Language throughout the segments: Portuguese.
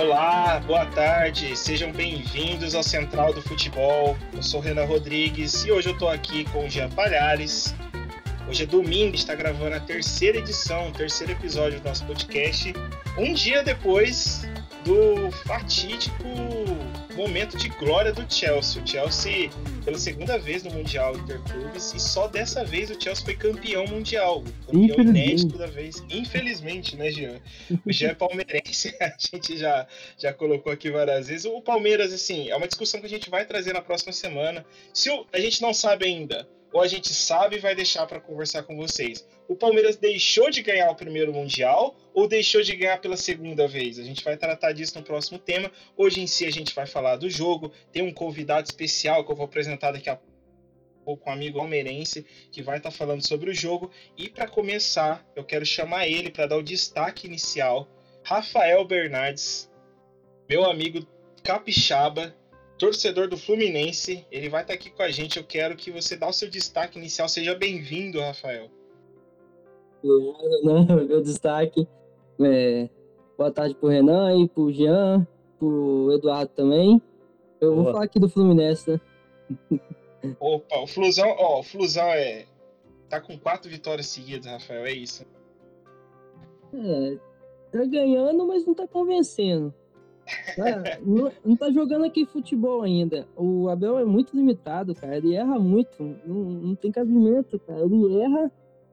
Olá, boa tarde, sejam bem-vindos ao Central do Futebol. Eu sou Renan Rodrigues e hoje eu tô aqui com o Jean Palhares. Hoje é domingo, está gravando a terceira edição, o terceiro episódio do nosso podcast, um dia depois do fatídico momento de glória do Chelsea. O Chelsea, pela segunda vez no Mundial Interclubes, e só dessa vez o Chelsea foi campeão mundial. Campeão inédito da vez. Infelizmente, né, Jean? O Jean é palmeirense, a gente já, já colocou aqui várias vezes. O Palmeiras, assim, é uma discussão que a gente vai trazer na próxima semana. Se o, a gente não sabe ainda, ou a gente sabe e vai deixar para conversar com vocês o Palmeiras deixou de ganhar o primeiro Mundial ou deixou de ganhar pela segunda vez? A gente vai tratar disso no próximo tema. Hoje em si a gente vai falar do jogo. Tem um convidado especial que eu vou apresentar daqui a pouco, um amigo palmeirense, que vai estar tá falando sobre o jogo. E para começar, eu quero chamar ele para dar o destaque inicial. Rafael Bernardes, meu amigo capixaba, torcedor do Fluminense, ele vai estar aqui com a gente. Eu quero que você dê o seu destaque inicial. Seja bem-vindo, Rafael né? Meu destaque. É, boa tarde pro Renan e pro Jean, pro Eduardo também. Eu Boa. vou falar aqui do Fluminense, né? Opa, o Flusão, ó, o Flusão é. Tá com quatro vitórias seguidas, Rafael, é isso. É, tá ganhando, mas não tá convencendo. Tá, não, não, tá jogando aqui futebol ainda. O Abel é muito limitado, cara. Ele erra muito. Não, não tem cabimento, cara. Ele erra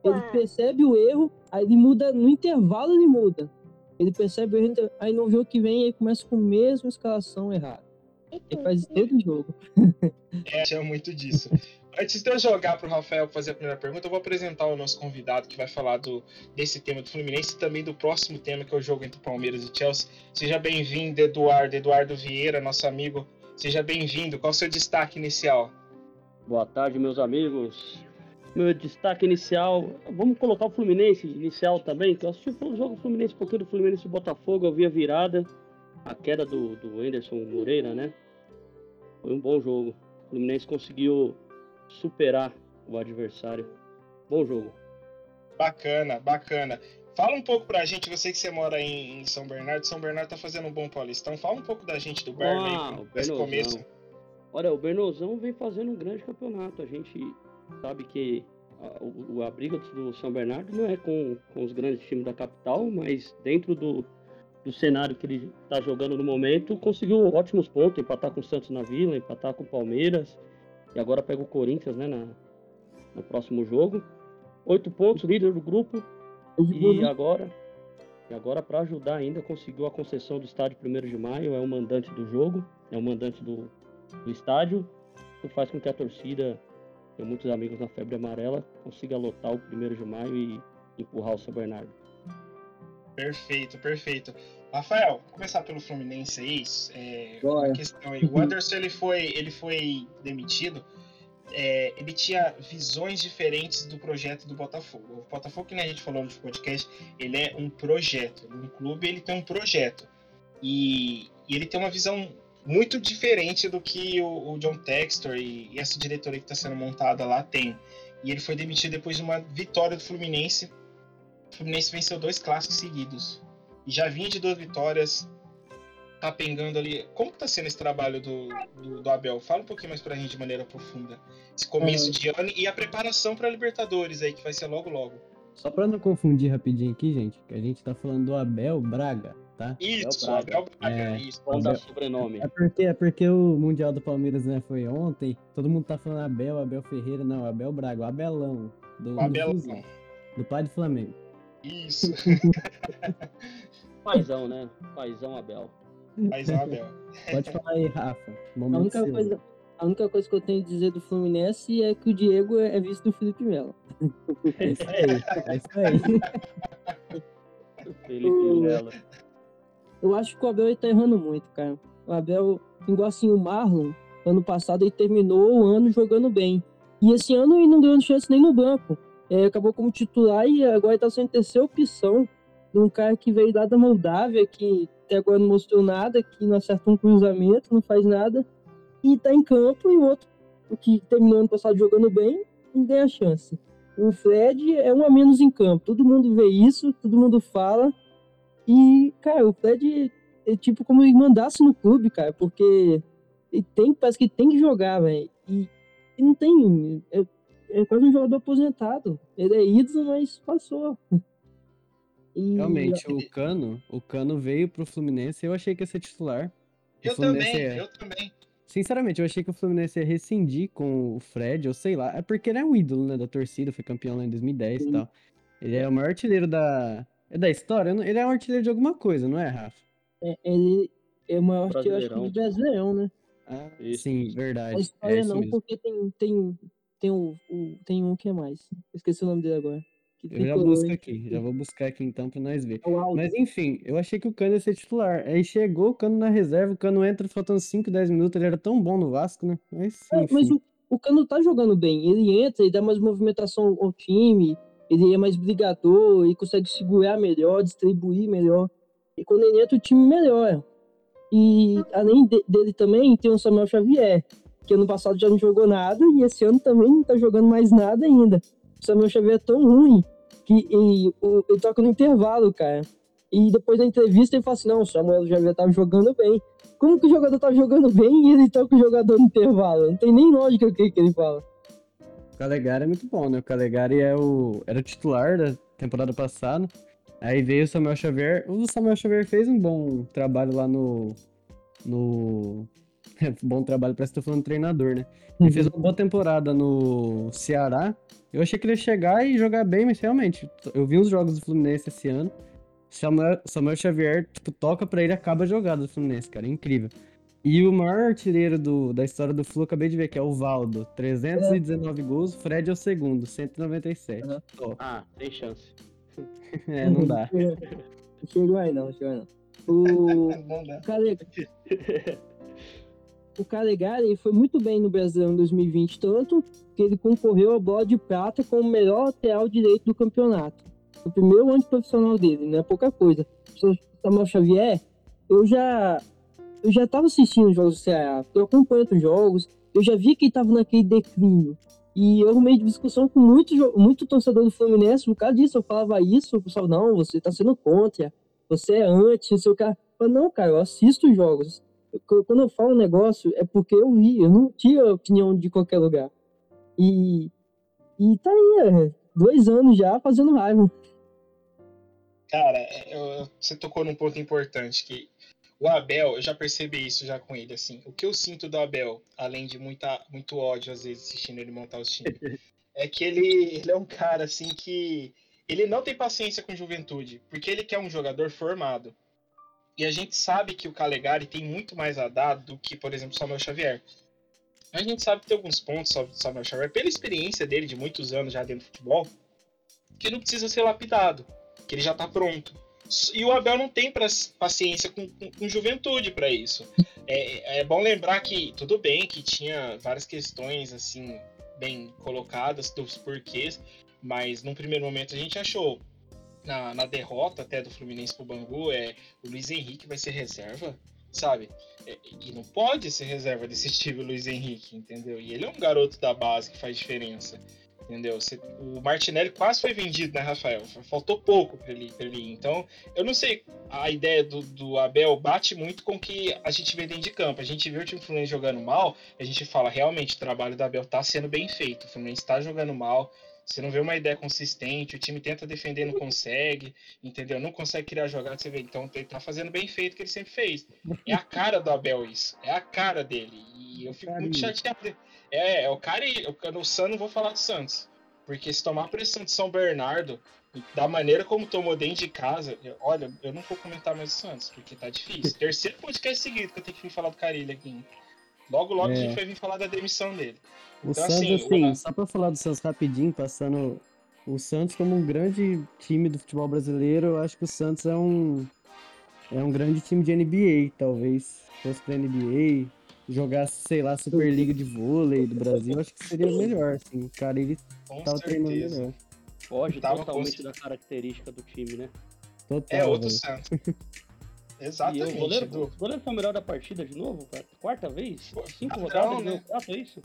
ele percebe o erro, aí ele muda, no intervalo ele muda. Ele percebe o erro, aí no jogo que vem ele começa com a mesma escalação errada. Ele faz todo o jogo. É, tinha muito disso. Antes de eu jogar para o Rafael fazer a primeira pergunta, eu vou apresentar o nosso convidado que vai falar do, desse tema do Fluminense e também do próximo tema, que é o jogo entre Palmeiras e Chelsea. Seja bem-vindo, Eduardo, Eduardo Vieira, nosso amigo. Seja bem-vindo. Qual o seu destaque inicial? Boa tarde, meus amigos meu destaque inicial, vamos colocar o Fluminense inicial também, que eu assisti o jogo Fluminense, um pouquinho do Fluminense e Botafogo, eu vi a virada, a queda do, do Anderson Moreira, né? Foi um bom jogo. O Fluminense conseguiu superar o adversário. Bom jogo. Bacana, bacana. Fala um pouco pra gente, você que você mora em, em São Bernardo, São Bernardo tá fazendo um bom paulistão. Fala um pouco da gente do Berno ah, aí, esse começo. Olha, o Bernozão vem fazendo um grande campeonato. A gente sabe que a, a, briga do São Bernardo não é com, com os grandes times da capital, mas dentro do, do cenário que ele está jogando no momento, conseguiu ótimos pontos, empatar com o Santos na Vila, empatar com o Palmeiras, e agora pega o Corinthians né, na, no próximo jogo. Oito pontos, líder do grupo, e agora, e agora para ajudar ainda, conseguiu a concessão do estádio 1 de maio, é o mandante do jogo, é o mandante do, do estádio, que faz com que a torcida tenho muitos amigos na febre amarela, consiga lotar o primeiro de maio e empurrar o São Bernardo. Perfeito, perfeito. Rafael, começar pelo Fluminense aí. É, uma questão aí. O Anderson ele foi, ele foi demitido. É, ele tinha visões diferentes do projeto do Botafogo. O Botafogo, que a gente falou no podcast, ele é um projeto. Um clube ele tem um projeto. E, e ele tem uma visão muito diferente do que o, o John Textor e, e, essa diretoria que está sendo montada lá tem. E ele foi demitido depois de uma vitória do Fluminense. O Fluminense venceu dois clássicos seguidos. E já vinha de duas vitórias, tá pegando ali. Como está sendo esse trabalho do, do, do, Abel? Fala um pouquinho mais para a gente de maneira profunda. Esse começo é. de ano e a preparação para a Libertadores aí, que vai ser logo logo. Só para não confundir rapidinho aqui, gente, que a gente está falando do Abel Braga tá? Isso, Abel Braga, é, isso. Vamos dar sobrenome. É porque, é porque o Mundial do Palmeiras né, foi ontem, todo mundo tá falando Abel, Abel Ferreira, não, Abel Braga, o Abelão. Do, Abelão. Do, do pai do Flamengo. Isso. Paizão, né? Paizão Abel. Paizão Abel. Pode falar aí, Rafa. A única, coisa, a única coisa que eu tenho a dizer do Fluminense é que o Diego é visto do Felipe Melo. É isso aí, é isso aí. Felipe Melo. Eu acho que o Abel está errando muito, cara. O Abel, igual assim, o Marlon, ano passado ele terminou o ano jogando bem. E esse ano ele não ganhou chance nem no banco. É, acabou como titular e agora está sendo terceira opção de um cara que veio lá da Moldávia, que até agora não mostrou nada, que não acerta um cruzamento, não faz nada. E está em campo e o outro, que terminou ano passado jogando bem, não ganha chance. O Fred é um a menos em campo. Todo mundo vê isso, todo mundo fala. E, cara, o Fred é tipo como ele mandasse no clube, cara, porque ele tem, parece que tem que jogar, velho. E, e não tem. É, é quase um jogador aposentado. Ele é ídolo, mas passou. E- Realmente, o Cano, o Cano veio pro Fluminense, eu achei que ia ser titular. Eu Fluminense também, é- eu também. Sinceramente, eu achei que o Fluminense ia rescindir com o Fred, ou sei lá. É porque ele é um ídolo, né, da torcida, foi campeão lá em 2010 e Sim. tal. Ele é o maior artilheiro da. É da história? Ele é um artilheiro de alguma coisa, não é, Rafa? é, ele é o maior artilheiro acho que, Brasileirão. do Brasileirão, né? Ah, Isso, sim. A verdade. É história isso não, mesmo. porque tem, tem, tem, o, o- tem um que é mais. Esqueci o nome dele agora. Que Eu já busco aqui, já vou buscar aqui então pra nós ver. É. Mas enfim, eu achei que o Cano ia ser titular. Aí chegou o Cano na reserva, o Cano entra faltando 5, 10 minutos, ele era tão bom no Vasco, né? Mas É, enfim. mas o, o Cano tá jogando bem. Ele entra, ele dá mais movimentação ao time, ele é mais brigador, ele consegue segurar melhor, distribuir melhor. E quando ele entra, o time melhora. E além de- dele também, tem o Samuel Xavier, que ano passado já não jogou nada e esse ano também não tá jogando mais nada ainda. O Samuel Xavier é tão ruim que ele, o- ele toca no intervalo, cara. E depois da entrevista ele fala assim: não, o Samuel Xavier tava jogando bem. Como que o jogador tá jogando bem e ele toca o jogador no intervalo? Não tem nem lógica o que, que ele fala. O Calegari é muito bom, né? O Calegari é o... era o titular da temporada passada. Aí veio o Samuel Xavier. O Samuel Xavier fez um bom trabalho lá no. No. bom trabalho, parece que tô falando treinador, né? Ele fez uma boa temporada no Ceará. Eu achei que ele ia chegar e jogar bem, mas realmente, eu vi uns jogos do Fluminense esse ano. Samuel, Samuel Xavier, tipo, toca pra ele acaba a jogada do Fluminense, cara. É incrível. E o maior artilheiro do, da história do Flu, acabei de ver, que é o Valdo. 319 gols, o Fred é o segundo, 197. Aham. Top. Ah, tem chance. É, não dá. Não chegou aí não, não chegou aí não. O. Cale- o Calegari ele foi muito bem no Brasileirão em 2020, tanto que ele concorreu à bola de prata como o melhor lateral direito do campeonato. O primeiro ano de profissional dele, não é pouca coisa. O Samuel Xavier, eu já eu já estava assistindo os jogos do Ceará, eu acompanho outros jogos, eu já vi que estava naquele declínio. E eu arrumei discussão com muito, muito torcedor do Fluminense, por causa disso, eu falava isso, o pessoal, não, você está sendo contra, você é anti, não sei o cara. Eu, não, cara, eu assisto os jogos. Eu- Quando eu falo um negócio, é porque eu vi, eu não tinha opinião de qualquer lugar. E, e tá aí, é, dois anos já fazendo raiva. Cara, eu- eu- você tocou num ponto importante que o Abel, eu já percebi isso já com ele, assim. O que eu sinto do Abel, além de muita, muito ódio às vezes assistindo ele montar os times, é que ele, ele é um cara assim que ele não tem paciência com juventude, porque ele quer um jogador formado. E a gente sabe que o Calegari tem muito mais a dar do que, por exemplo, o Samuel Xavier. A gente sabe que tem alguns pontos sobre o Samuel Xavier, pela experiência dele de muitos anos já dentro do futebol, que não precisa ser lapidado, que ele já tá pronto. E o Abel não tem paciência com, com- com juventude para isso. É, é bom lembrar que tudo bem que tinha várias questões assim bem colocadas dos porquês, mas num primeiro momento a gente achou na, na derrota até do Fluminense pro Bangu é o Luiz Henrique vai ser reserva, sabe? É, e não pode ser reserva desse time o Luiz Henrique, entendeu? E ele é um garoto da base que faz diferença. Entendeu? O Martinelli quase foi vendido, né, Rafael? Faltou pouco para ele, pra ele ir. Então, eu não sei, a ideia do, do Abel bate muito com o que a gente vê dentro de campo. A gente vê o time Fluminense jogando mal, a gente fala, realmente, o trabalho do Abel tá sendo bem feito. O Fluminense está jogando mal, você não vê uma ideia consistente, o time tenta defender, não consegue, entendeu? Não consegue criar jogada, você vê, então ele tá fazendo bem feito o que ele sempre fez. É a cara do Abel isso, é a cara dele. E eu fico muito chateado. É, é o cara eu- no Santos não vou falar do Santos. Porque se tomar pressão de São Bernardo, da maneira como tomou dentro de casa, eu- olha, eu não vou comentar mais do Santos, porque tá difícil. Terceiro podcast seguido que eu tenho que vir falar do Carilho aqui. Logo, logo a É. gente vai vir falar da demissão dele. O Então, Santos, assim, assim, o- só pra falar do Santos rapidinho, passando o Santos como um grande time do futebol brasileiro, eu acho que o Santos é um é um grande time de NBA, talvez. Se fosse pra NBA, jogasse, sei lá, Superliga de vôlei do Brasil, acho que seria melhor, assim. O cara, ele Com tava treinando certeza. melhor. Foge Tava totalmente da característica do time, né? Total, É outro velho. Santos. E Exatamente. o goleiro, Edu. o goleiro foi o melhor da partida de novo, cara? Quarta vez? Cinco padrão, rodadas, né? né? Quatro, é isso?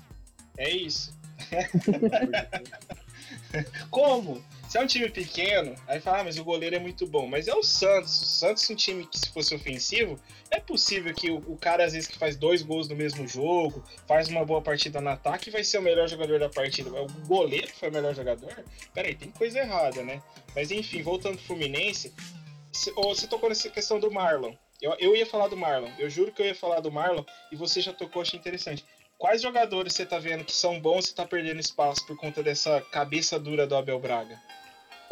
É isso. Como? Se é um time pequeno, aí fala, ah, mas o goleiro é muito bom. Mas é o Santos. O Santos, um time que, se fosse ofensivo, é possível que o, o, cara, às vezes, que faz dois gols no mesmo jogo, faz uma boa partida no ataque, vai ser o melhor jogador da partida. O goleiro foi o melhor jogador? Peraí, tem coisa errada, né? Mas enfim, voltando pro Fluminense, você tocou nessa questão do Marlon. Eu, eu ia falar do Marlon, eu juro que eu ia falar do Marlon e você já tocou, achei interessante. Quais jogadores você tá vendo que são bons e tá perdendo espaço por conta dessa cabeça dura do Abel Braga?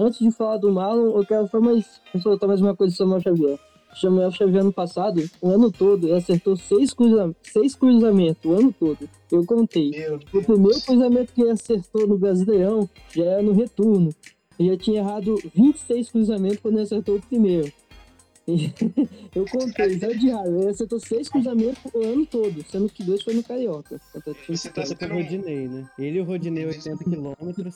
Antes de falar do Marlon, eu quero só mais, soltar mais uma coisa sobre o Samuel Xavier. O Samuel Xavier ano passado, o ano todo, ele acertou seis, cruza seis cruzamentos, o ano todo. Eu contei. O primeiro cruzamento que ele acertou no Brasileirão já era no retorno. Ele já tinha errado 26 cruzamentos quando ele acertou o primeiro. eu contei, já de raiva. Ele acertou seis cruzamentos o ano todo, sendo que dois foi no Carioca. Você tá com o Rodinei, né? Ele e o Rodinei 80 quilômetros.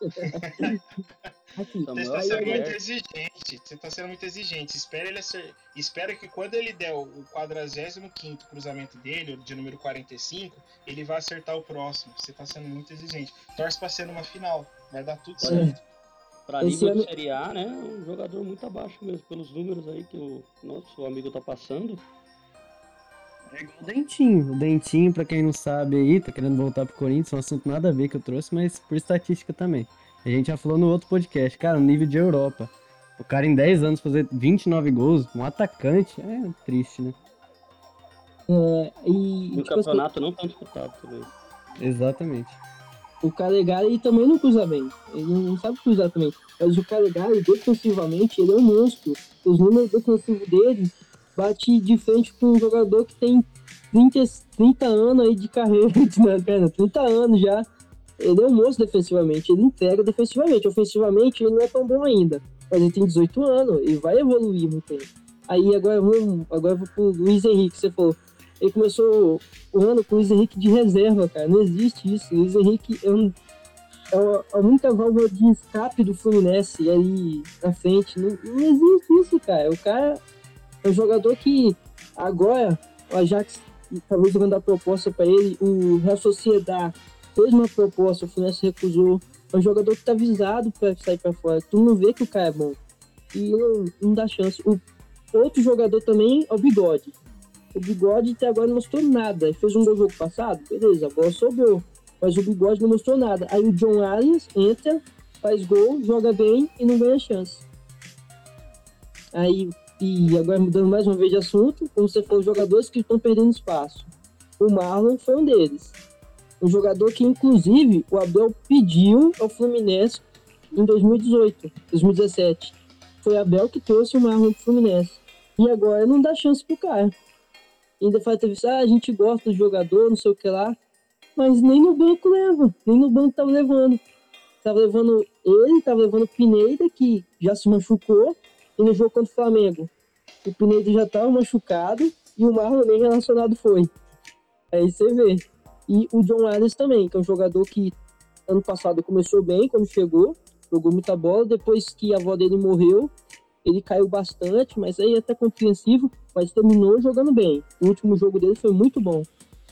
Aqui, você está sendo muito exigente. Você está sendo muito exigente. Espera ele ser... Espera que quando ele der o 45 cruzamento dele, de número 45, ele vai acertar o próximo. Você está sendo muito exigente. Torce para ser numa final. Vai dar tudo certo. Para nível ano... de Série A, né? Um jogador muito abaixo mesmo, pelos números aí que o nosso amigo tá passando. É igual o Dentinho. O Dentinho, pra quem não sabe aí, tá querendo voltar pro Corinthians, é um assunto nada a ver que eu trouxe, mas por estatística também. A gente já falou no outro podcast, cara, no nível de Europa. O cara em 10 anos fazer 29 gols, um atacante, é triste, né? É, e, e o tipo assim, campeonato assim, não tão disputado também. Exatamente. O Calegari também não cruza bem. Ele não sabe cruzar também. Mas o Calegari, defensivamente, ele é um monstro. Os números defensivos dele bate de frente com um jogador que tem 30, 30 anos aí de carreira, né, 30 anos já. Ele é um monstro defensivamente, ele entrega defensivamente. Ofensivamente, ele não é tão bom ainda. Mas ele tem 18 anos e vai evoluir muito tempo. Aí agora vamos, agora vou pro Luiz Henrique, você falou. Ele começou o ano com o Luiz Henrique de reserva, cara. Não existe isso. O Luiz Henrique é, um, é a única válvula de escape do Fluminense ali na frente. Não, não existe isso, cara. O cara é um jogador que agora o Ajax talvez jogando a proposta para ele, o Real Sociedade fez uma proposta, o Fluminense recusou. É um jogador que tá visado para sair para fora. Tu não vê que o cara é bom. E não, não dá chance. O outro jogador também é o Bigode. O Bigode até agora não mostrou nada. Ele fez um gol jogo passado, beleza, a bola sobrou. Mas o Bigode não mostrou nada. Aí o John Arias entra, faz gol, joga bem e não ganha chance. Aí e agora mudando mais uma vez de assunto, como você falou, jogadores que estão perdendo espaço. O Marlon foi um deles. Um jogador que, inclusive, o Abel pediu ao Fluminense em 2018, 2017. Foi Abel que trouxe o Marlon pro Fluminense. E agora não dá chance pro cara. Ainda faz ah, a gente gosta do jogador, não sei o que lá. Mas nem no banco leva, nem no banco tava levando. Tava levando ele, tava levando o Pineda, que já se machucou, e no jogo contra o Flamengo, o Pinedo já estava machucado e o Marlon nem relacionado foi. Aí você vê. E o John Adams também, que é um jogador que ano passado começou bem quando chegou, jogou muita bola, depois que a avó dele morreu, ele caiu bastante, mas aí é até compreensivo, mas terminou jogando bem. O último jogo dele foi muito bom.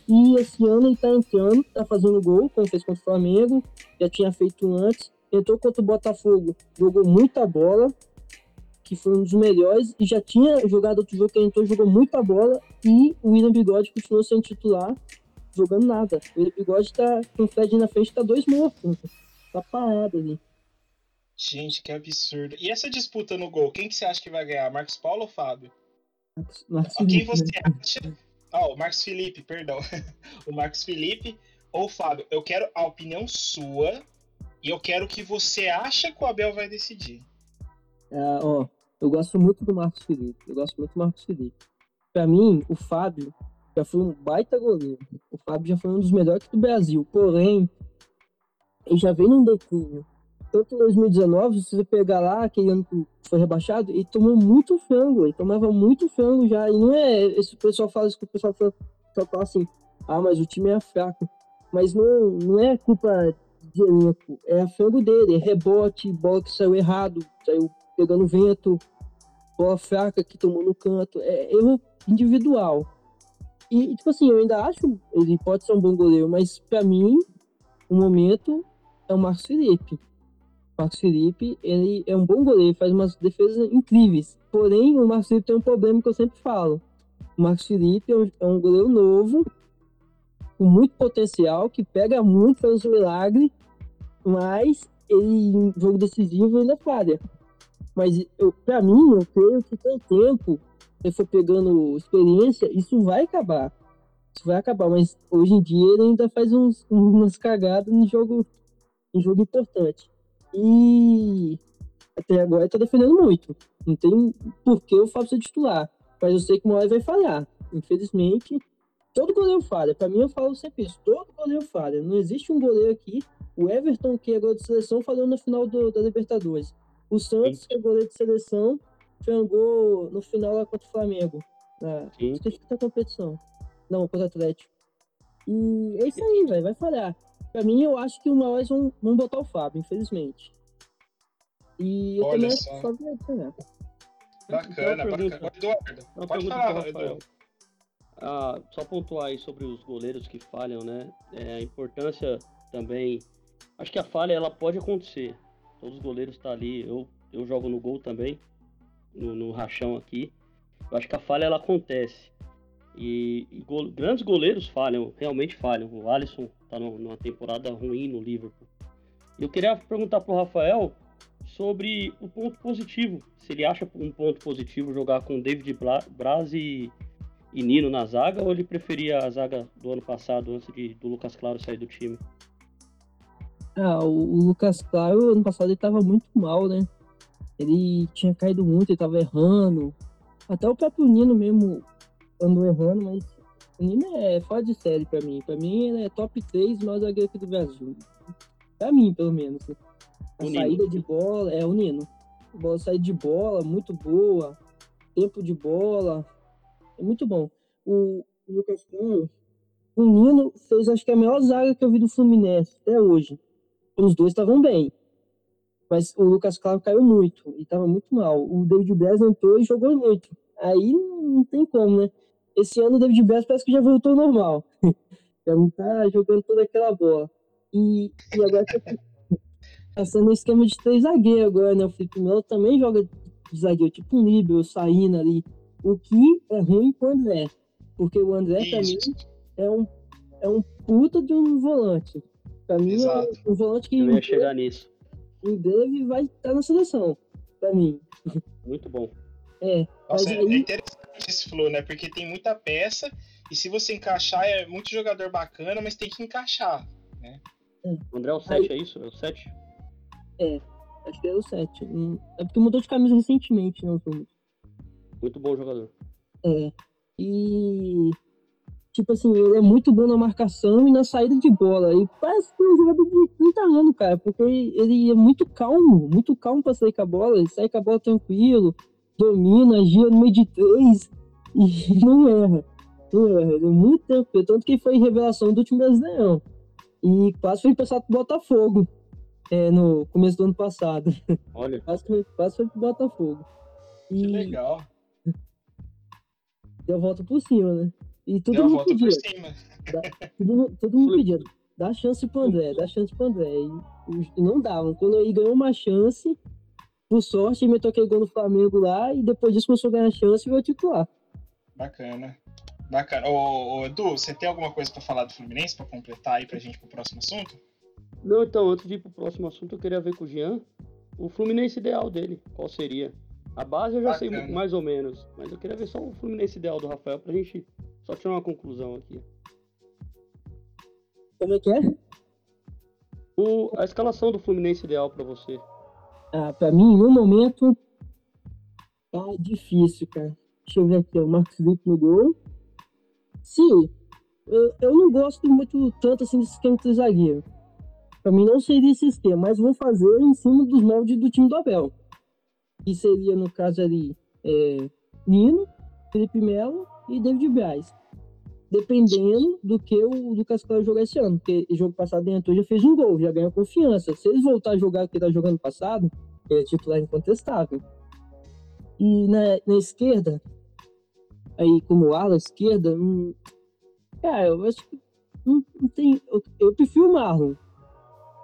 E esse ano ele tá entrando, tá fazendo gol, como fez contra o Flamengo, já tinha feito antes. Entrou contra o Botafogo, jogou muita bola, que foi um dos melhores, e já tinha jogado outro jogo que entrou, jogou muita bola, e o William Bigode continuou sendo titular, jogando nada. O Bigode tá com o Fred na frente, tá dois mortos, tá parado ali. Gente, que absurdo. E essa disputa no gol, quem que você acha que vai ganhar? Marcos Paulo ou Fábio? Marcos Felipe. Quem você né? acha? Ah, oh, o Marcos Felipe, perdão. o Marcos Felipe ou o Fábio? Eu quero a opinião sua e eu quero que você acha que o Abel vai decidir. Uh, ó, eu gosto muito do Marcos Felipe. Eu gosto muito do Marcos Felipe. Para mim, o Fábio já foi um baita goleiro. O Fábio já foi um dos melhores do Brasil. Porém, ele já vem num declínio. Tanto em 2019, se você pegar lá, aquele ano que foi rebaixado, ele tomou muito frango. Ele tomava muito frango já. E não é. Esse pessoal fala isso que o pessoal fala, fala assim: ah, mas o time é fraco. Mas não, não é culpa de elenco. É frango dele. É rebote, bola que saiu errado, saiu pegando vento, bola fraca que tomou no canto, é erro individual. E, tipo assim, eu ainda acho ele pode ser um bom goleiro, mas para mim, o momento é o Marcos Felipe. Marcos Felipe, ele é um bom goleiro, faz umas defesas incríveis. Porém, o Marcos Felipe tem um problema que eu sempre falo. O Marcos Felipe é um, é um goleiro novo, com muito potencial, que pega muito, faz um milagre, mas ele, em jogo decisivo, ele é falha. Mas eu, pra mim, eu creio que o tempo, se for pegando experiência, isso vai acabar. Isso vai acabar, mas hoje em dia ele ainda faz uns, umas cagadas no jogo, em jogo importante. E até agora ele tá defendendo muito. Não tem por que eu faço ser titular. Mas eu sei que uma hora vai falhar. Infelizmente, todo goleiro falha. Para mim, eu falo sempre isso. Todo goleiro falha. Não existe um goleiro aqui. O Everton, que é goleiro de seleção, falhou na final do, da Libertadores. O Santos, que é goleiro de seleção, frangou no final lá contra o Flamengo. Na, esqueci da competição. Não, contra o Atlético. E é isso aí, velho. Vai falhar. Pra mim, eu acho que uma hora vão, vão botar o Fábio, infelizmente. E eu Olha também só. acho que o Fábio vai ganhar. Bacana, bacana. Eduardo, pode falar, pro Rafael. Edu. Ah, só pontuar aí sobre os goleiros que falham, né? É, a importância também. Acho que a falha ela pode acontecer. Todos os goleiros estão ali. Eu, eu jogo no gol também, no, no rachão aqui. Eu acho que a falha ela acontece. E, e gol- grandes goleiros falham, realmente falham. O Alisson tá numa temporada ruim no Liverpool. Eu queria perguntar pro Rafael sobre o ponto positivo. Se ele acha um ponto positivo jogar com David Bla- Braz e, e Nino na zaga, ou ele preferia a zaga do ano passado, antes de, do Lucas Claro sair do time? Ah, o, o Lucas Claro, ano passado, ele tava muito mal, né? Ele tinha caído muito, ele tava errando. Até o próprio Nino mesmo andou errando, mas o Nino é fora de série pra mim. Pra mim, ele é top 3 maior zagueiro aqui do Brasil. Pra mim, pelo menos. A O Nino. saída de bola, é o Nino. Bola saída de bola, muito boa. Tempo de bola, é muito bom. O, Lucas Claro, o Nino fez, acho que a melhor zaga que eu vi do Fluminense até hoje. Os dois estavam bem. Mas o Lucas Claro caiu muito e estava muito mal. O David Braz entrou e jogou muito. Aí não tem como, né? Esse ano o David Braz parece que já voltou ao normal. já não tá jogando toda aquela bola. E, e agora tá passando um esquema de três zagueiros agora, né? O Felipe Melo também joga de zagueiro, tipo um líbero, saindo ali. O que é ruim pro André. Porque o André, pra mim, Isso. é um, é um puta de um volante. Pra mim, Exato. é um volante que Eu ia chegar nisso. Em breve vai estar na seleção. Pra mim. Muito bom. É. Mas Nossa, é, aí, é interessante esse flow, né? Porque tem muita peça e se você encaixar, é muito jogador bacana, mas tem que encaixar. O André é o 7, é isso? É o 7? acho que é o 7. É porque mudou de camisa recentemente, não muito. Muito bom jogador. É. E. Tipo assim, ele é muito bom na marcação e na saída de bola. E parece que é um jogador de 30 anos, cara. Porque ele é muito calmo, muito calmo pra sair com a bola. Ele sai com a bola tranquilo, domina, gira no meio de três e não erra. Não erra. Ele é muito tranquilo. Tanto que foi revelação do último brasileirão. E quase foi emprestado pro Botafogo. É, no começo do ano passado. Olha, Quase foi, quase foi pro Botafogo. Que E legal. deu a volta por cima, né? E todo Deu mundo pedia. cima. Todo, todo mundo pedia. Dá chance pro André, dá chance pro André. E, e não davam. Quando ele ganhou uma chance, por sorte, ele meteu aquele gol no Flamengo lá e depois disso começou a ganhar chance e veio titular. Bacana. Bacana. Ô, ô, Edu, você tem alguma coisa pra falar do Fluminense pra completar aí pra gente pro próximo assunto? Não, então, antes de ir pro próximo assunto, eu queria ver com o Jean o Fluminense ideal dele. Qual seria? A base eu já sei Bacana. mais ou menos, mas eu queria ver só o Fluminense ideal do Rafael pra gente só tirar uma conclusão aqui. Como é que é? O, a escalação do Fluminense ideal pra você. Ah, pra mim, no momento, tá difícil, cara. Deixa eu ver aqui. O Marcos Felipe no gol. Sim, eu, eu não gosto muito tanto assim desse esquema de zagueiro. Pra mim não seria esse esquema, mas vou fazer em cima dos moldes do time do Abel. Que seria, no caso ali, é, Nino, Felipe Melo e David Braz. Dependendo do que o Lucas Claro jogar esse ano. Porque o jogo passado entrou já fez um gol, já ganhou confiança. Se ele voltar a jogar o que tá jogando passado, ele é titular incontestável. E na, na esquerda, aí como ala esquerda, hum, cara, eu acho que não, não tem. Eu, eu prefiro o Marlon.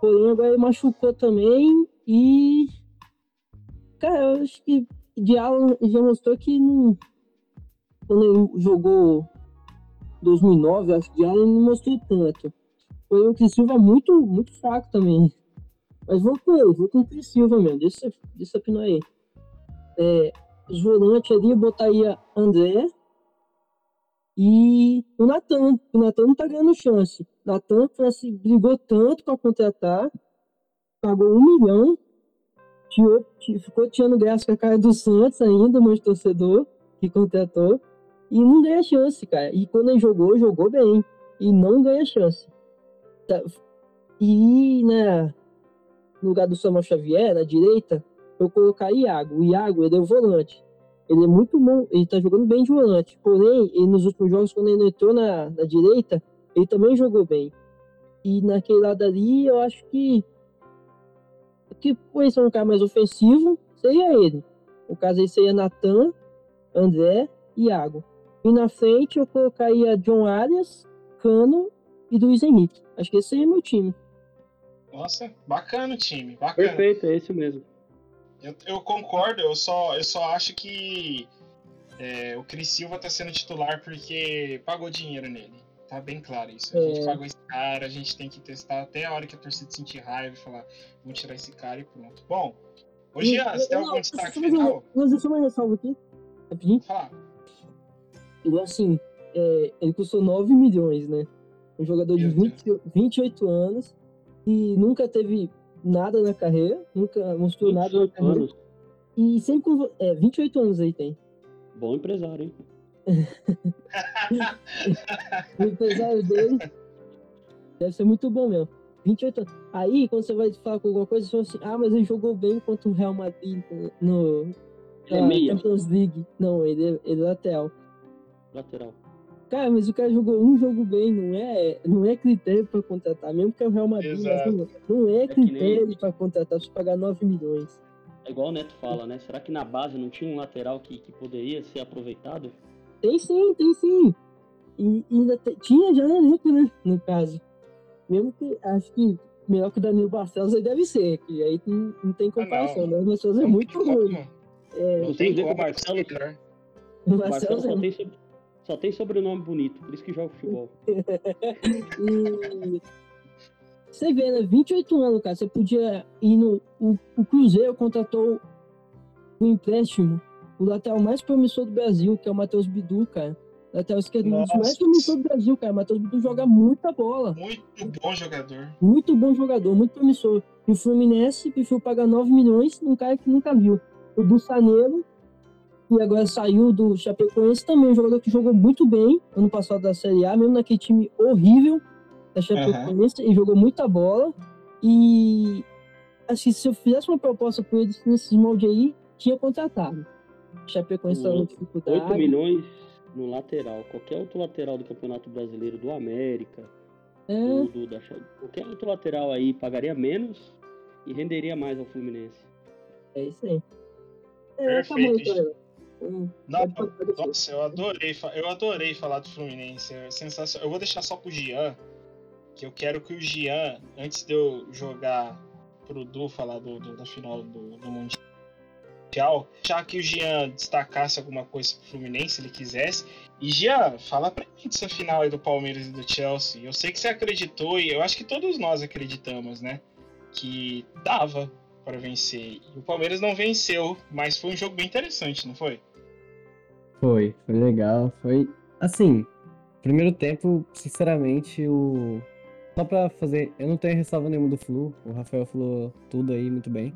Porém, agora ele machucou também E. Cara, eu acho que de Alan já mostrou que não. Quando ele jogou 2009, acho que Alan não mostrou tanto. Foi o Silva muito, muito fraco também. Mas vou com ele, vou com o Silva mesmo. Deixa, deixa a aí. É, os volantes ali eu botaria André e o Natan. O Natan não tá ganhando chance. Natan assim, brigou tanto para contratar, pagou um milhão, tirou, ficou tirando graça com a cara do Santos ainda, mas torcedor que contratou, e não ganha chance, cara. E quando ele jogou, jogou bem. E não ganha chance. Tá. E, né, no lugar do Samuel Xavier, na direita, eu colocar Iago. O Iago, ele é o volante. Ele é muito bom, ele tá jogando bem de volante. Porém, ele, nos últimos jogos, quando ele entrou na, na direita, ele também jogou bem. E naquele lado ali, eu acho que. Que por ser um cara mais ofensivo, seria ele. No caso aí seria Natan, André e Iago. E na frente eu colocaria John Arias, Cano e Luiz Henrique. Acho que esse seria meu time. Nossa, bacana o time, bacana. Perfeito, é esse mesmo. Eu, eu concordo, eu só, eu só acho que é, o Cris Silva tá sendo titular porque pagou dinheiro nele. Tá bem claro isso. A gente é. pagou esse cara, a gente tem que testar até a hora que a torcida sentir raiva e falar, vamos tirar esse cara e pronto. Bom, hoje Jean, você tem algum destaque final? Mas deixa eu uma ressalva aqui, rapidinho. Fala. Ele, assim, é, ele custou 9 milhões, né? Um jogador de 20, 28 anos e nunca teve nada na carreira, nunca mostrou nada na carreira. Anos. E sempre com. É, 28 anos aí tem. Bom empresário, hein? o empresário dele deve ser muito bom mesmo. 28 anos. Aí, quando você vai falar com alguma coisa, você fala assim: ah, mas ele jogou bem contra o Real Madrid no. Ele é. Champions League. Não, ele é, ele é lateral. Lateral. Cara, mas o cara jogou um jogo bem, não é, não é critério para contratar, mesmo que é o Real Madrid, não, não é, é critério nem... para contratar, se pagar 9 milhões. É igual o Neto fala, né? Será que na base não tinha um lateral que, que poderia ser aproveitado? Tem sim, tem sim. E, e ainda tinha já no elenco, né? No caso. Mesmo que acho que melhor que o Danilo Barcelos aí deve ser, que aí não, não tem comparação, ah, não. né? O Barcelos é muito ruim. É, não tem como o Barcelos, né? O Barcelos é... tem só tem sobrenome bonito, por isso que joga futebol. e... Você vê, né? 28 anos, cara. Você podia ir no. O, o Cruzeiro contratou um empréstimo, o lateral mais promissor do Brasil, que é o Matheus Bidu, cara. Lateral esquerdo, dos mais promissores do Brasil, cara. O Matheus Bidu joga muita bola. Muito bom jogador. Muito bom jogador, muito promissor. E o Fluminense preferiu pagar 9 milhões num cara que nunca viu. O Bussaneiro e agora saiu do Chapecoense também, um jogador que jogou muito bem ano passado da Série A, mesmo naquele time horrível da Chapecoense, uhum. e jogou muita bola. E assim, se eu fizesse uma proposta com ele nesses moldes aí, tinha contratado. Chapecoense estava em dificuldade. 8 milhões no lateral. Qualquer outro lateral do Campeonato Brasileiro, do América, é. do, do, da, qualquer outro lateral aí pagaria menos e renderia mais ao Fluminense. É isso aí. É, tá Não, nossa, eu adorei, eu adorei falar do Fluminense. É sensacional. Eu vou deixar só pro Gian, que eu quero que o Gian, antes de eu jogar pro Du falar do, do da final do, do Mundial, já que o Gian destacasse alguma coisa pro Fluminense, se ele quisesse. E Gian, fala pra mim dessa final aí do Palmeiras e do Chelsea. Eu sei que você acreditou, e eu acho que todos nós acreditamos, né? Que dava para vencer. E o Palmeiras não venceu, mas foi um jogo bem interessante, não foi? Foi, foi legal. Foi assim. Primeiro tempo, sinceramente, o. Só pra fazer. Eu não tenho ressalva nenhuma do Flu. O Rafael falou tudo aí muito bem.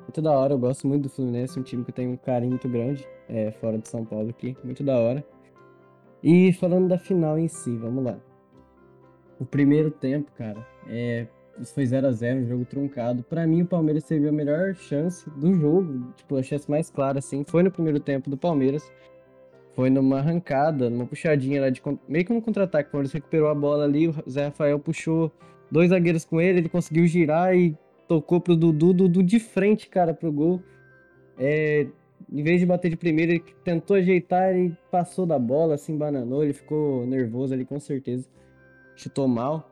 Muito da hora, eu gosto muito do Fluminense, um time que tem um carinho muito grande, é, fora de São Paulo aqui. Muito da hora. E falando da final em si, vamos lá. O primeiro tempo, cara, é, foi 0 a 0 um jogo truncado. Para mim, o Palmeiras teve a melhor chance do jogo, tipo, a chance mais clara, assim, foi no primeiro tempo do Palmeiras. Foi numa arrancada, numa puxadinha lá de meio que no contra-ataque. O Palmeiras recuperou a bola ali, o Zé Rafael puxou dois zagueiros com ele, ele conseguiu girar e tocou pro Dudu, Dudu de frente, cara, pro gol. É, em vez de bater de primeira, ele tentou ajeitar e passou da bola, assim, bananou, ele ficou nervoso ali com certeza. Chutou mal.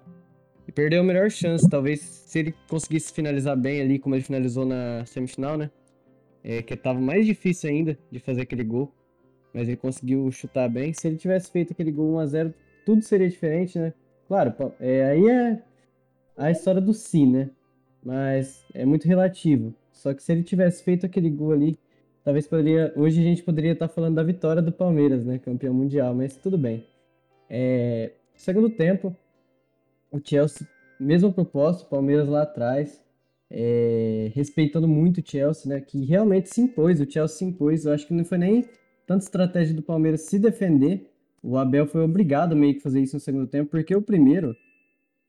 E perdeu a melhor chance. Talvez se ele conseguisse finalizar bem ali, como ele finalizou na semifinal, né? É, que tava mais difícil ainda de fazer aquele gol. Mas ele conseguiu chutar bem. Se ele tivesse feito aquele gol 1x0, tudo seria diferente, né? Claro, é, aí é a história do si, né? Mas é muito relativo. Só que se ele tivesse feito aquele gol ali, talvez poderia. Hoje a gente poderia estar falando da vitória do Palmeiras, né? Campeão mundial, mas tudo bem. É, segundo tempo, o Chelsea, mesma proposta, o Palmeiras lá atrás, é, respeitando muito o Chelsea, né? Que realmente se impôs, o Chelsea se impôs. Eu acho que não foi nem tanta estratégia do Palmeiras se defender. O Abel foi obrigado meio que fazer isso no segundo tempo, porque o primeiro,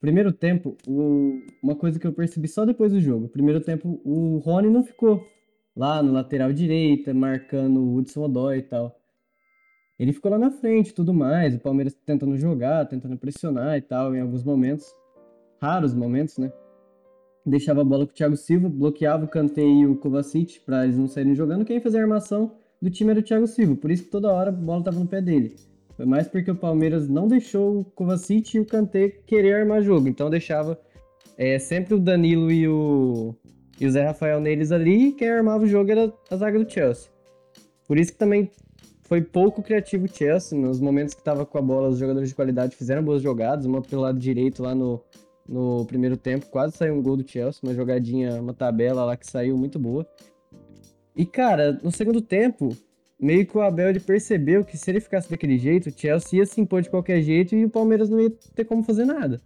primeiro tempo, o, uma coisa que eu percebi só depois do jogo, primeiro tempo o Rony não ficou lá no lateral direita, marcando o Hudson Odoi e tal. Ele ficou lá na frente tudo mais, o Palmeiras tentando jogar, tentando pressionar e tal, em alguns momentos, raros momentos, né? Deixava a bola com o Thiago Silva, bloqueava o Kanté e o Kovacic para eles não saírem jogando. Quem fazia a armação do time era o Thiago Silva, por isso que toda hora a bola tava no pé dele. Foi mais porque o Palmeiras não deixou o Kovacic e o Kanté querer armar jogo, então deixava é, sempre o Danilo e o, e o Zé Rafael neles ali, e quem armava o jogo era a zaga do Chelsea. Por isso que também foi pouco criativo o Chelsea. Nos momentos que estava com a bola, os jogadores de qualidade fizeram boas jogadas. Uma pelo lado direito lá no, no primeiro tempo, quase saiu um gol do Chelsea. Uma jogadinha, uma tabela lá que saiu muito boa. E cara, no segundo tempo, meio que o Abel ele percebeu que se ele ficasse daquele jeito, o Chelsea ia se impor de qualquer jeito e o Palmeiras não ia ter como fazer nada,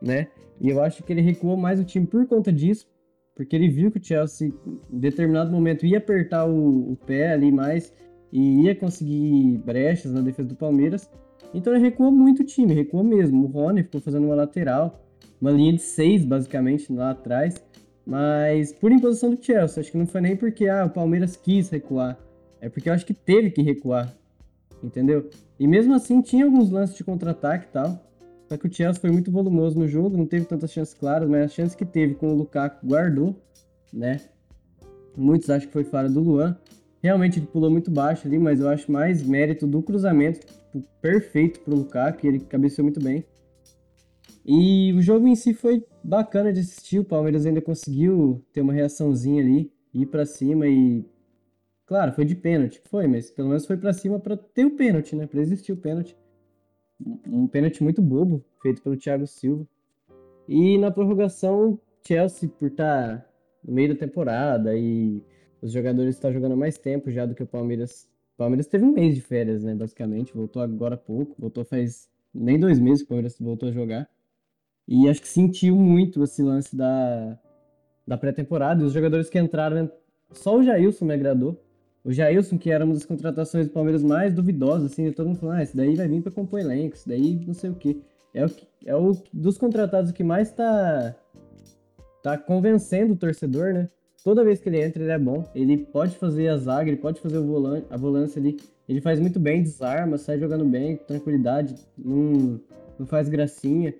né? E eu acho que ele recuou mais o time por conta disso, porque ele viu que o Chelsea, em determinado momento, ia apertar o, o pé ali mais e ia conseguir brechas na defesa do Palmeiras. Então ele recuou muito o time, recuou mesmo. O Rony ficou fazendo uma lateral, uma linha de seis, basicamente, lá atrás. Mas por imposição do Chelsea, acho que não foi nem porque ah, o Palmeiras quis recuar. É porque eu acho que teve que recuar. Entendeu? E mesmo assim tinha alguns lances de contra-ataque e tal. Só que o Chelsea foi muito volumoso no jogo, não teve tantas chances claras, mas as chances que teve com o Lukaku guardou, né? Muitos acham que foi falha do Luan. Realmente ele pulou muito baixo ali, mas eu acho mais mérito do cruzamento tipo, perfeito pro Lukaku, ele cabeceou muito bem. E o jogo em si foi bacana de assistir, o Palmeiras ainda conseguiu ter uma reaçãozinha ali, ir para cima e claro, foi de pênalti, foi, mas pelo menos foi para cima para ter o pênalti, né, para existir o pênalti. Um pênalti muito bobo, feito pelo Thiago Silva. E na prorrogação, Chelsea por estar tá no meio da temporada e os jogadores estão jogando mais tempo já do que o Palmeiras. O Palmeiras teve um mês de férias, né, basicamente. Voltou agora há pouco, voltou faz nem dois meses que o Palmeiras voltou a jogar. E acho que sentiu muito esse lance da, da pré-temporada. E os jogadores que entraram, só o Jailson me agradou. O Jailson, que era uma das contratações do Palmeiras mais duvidosas, assim, todo mundo falando, ah, esse daí vai vir para compor elenco, esse daí não sei o quê. É o, é o dos contratados que mais tá, tá convencendo o torcedor, né? toda vez que ele entra, ele é bom. Ele pode fazer a zaga, ele pode fazer o a volância ali. Ele faz muito bem, desarma, sai jogando bem, tranquilidade, não, não faz gracinha.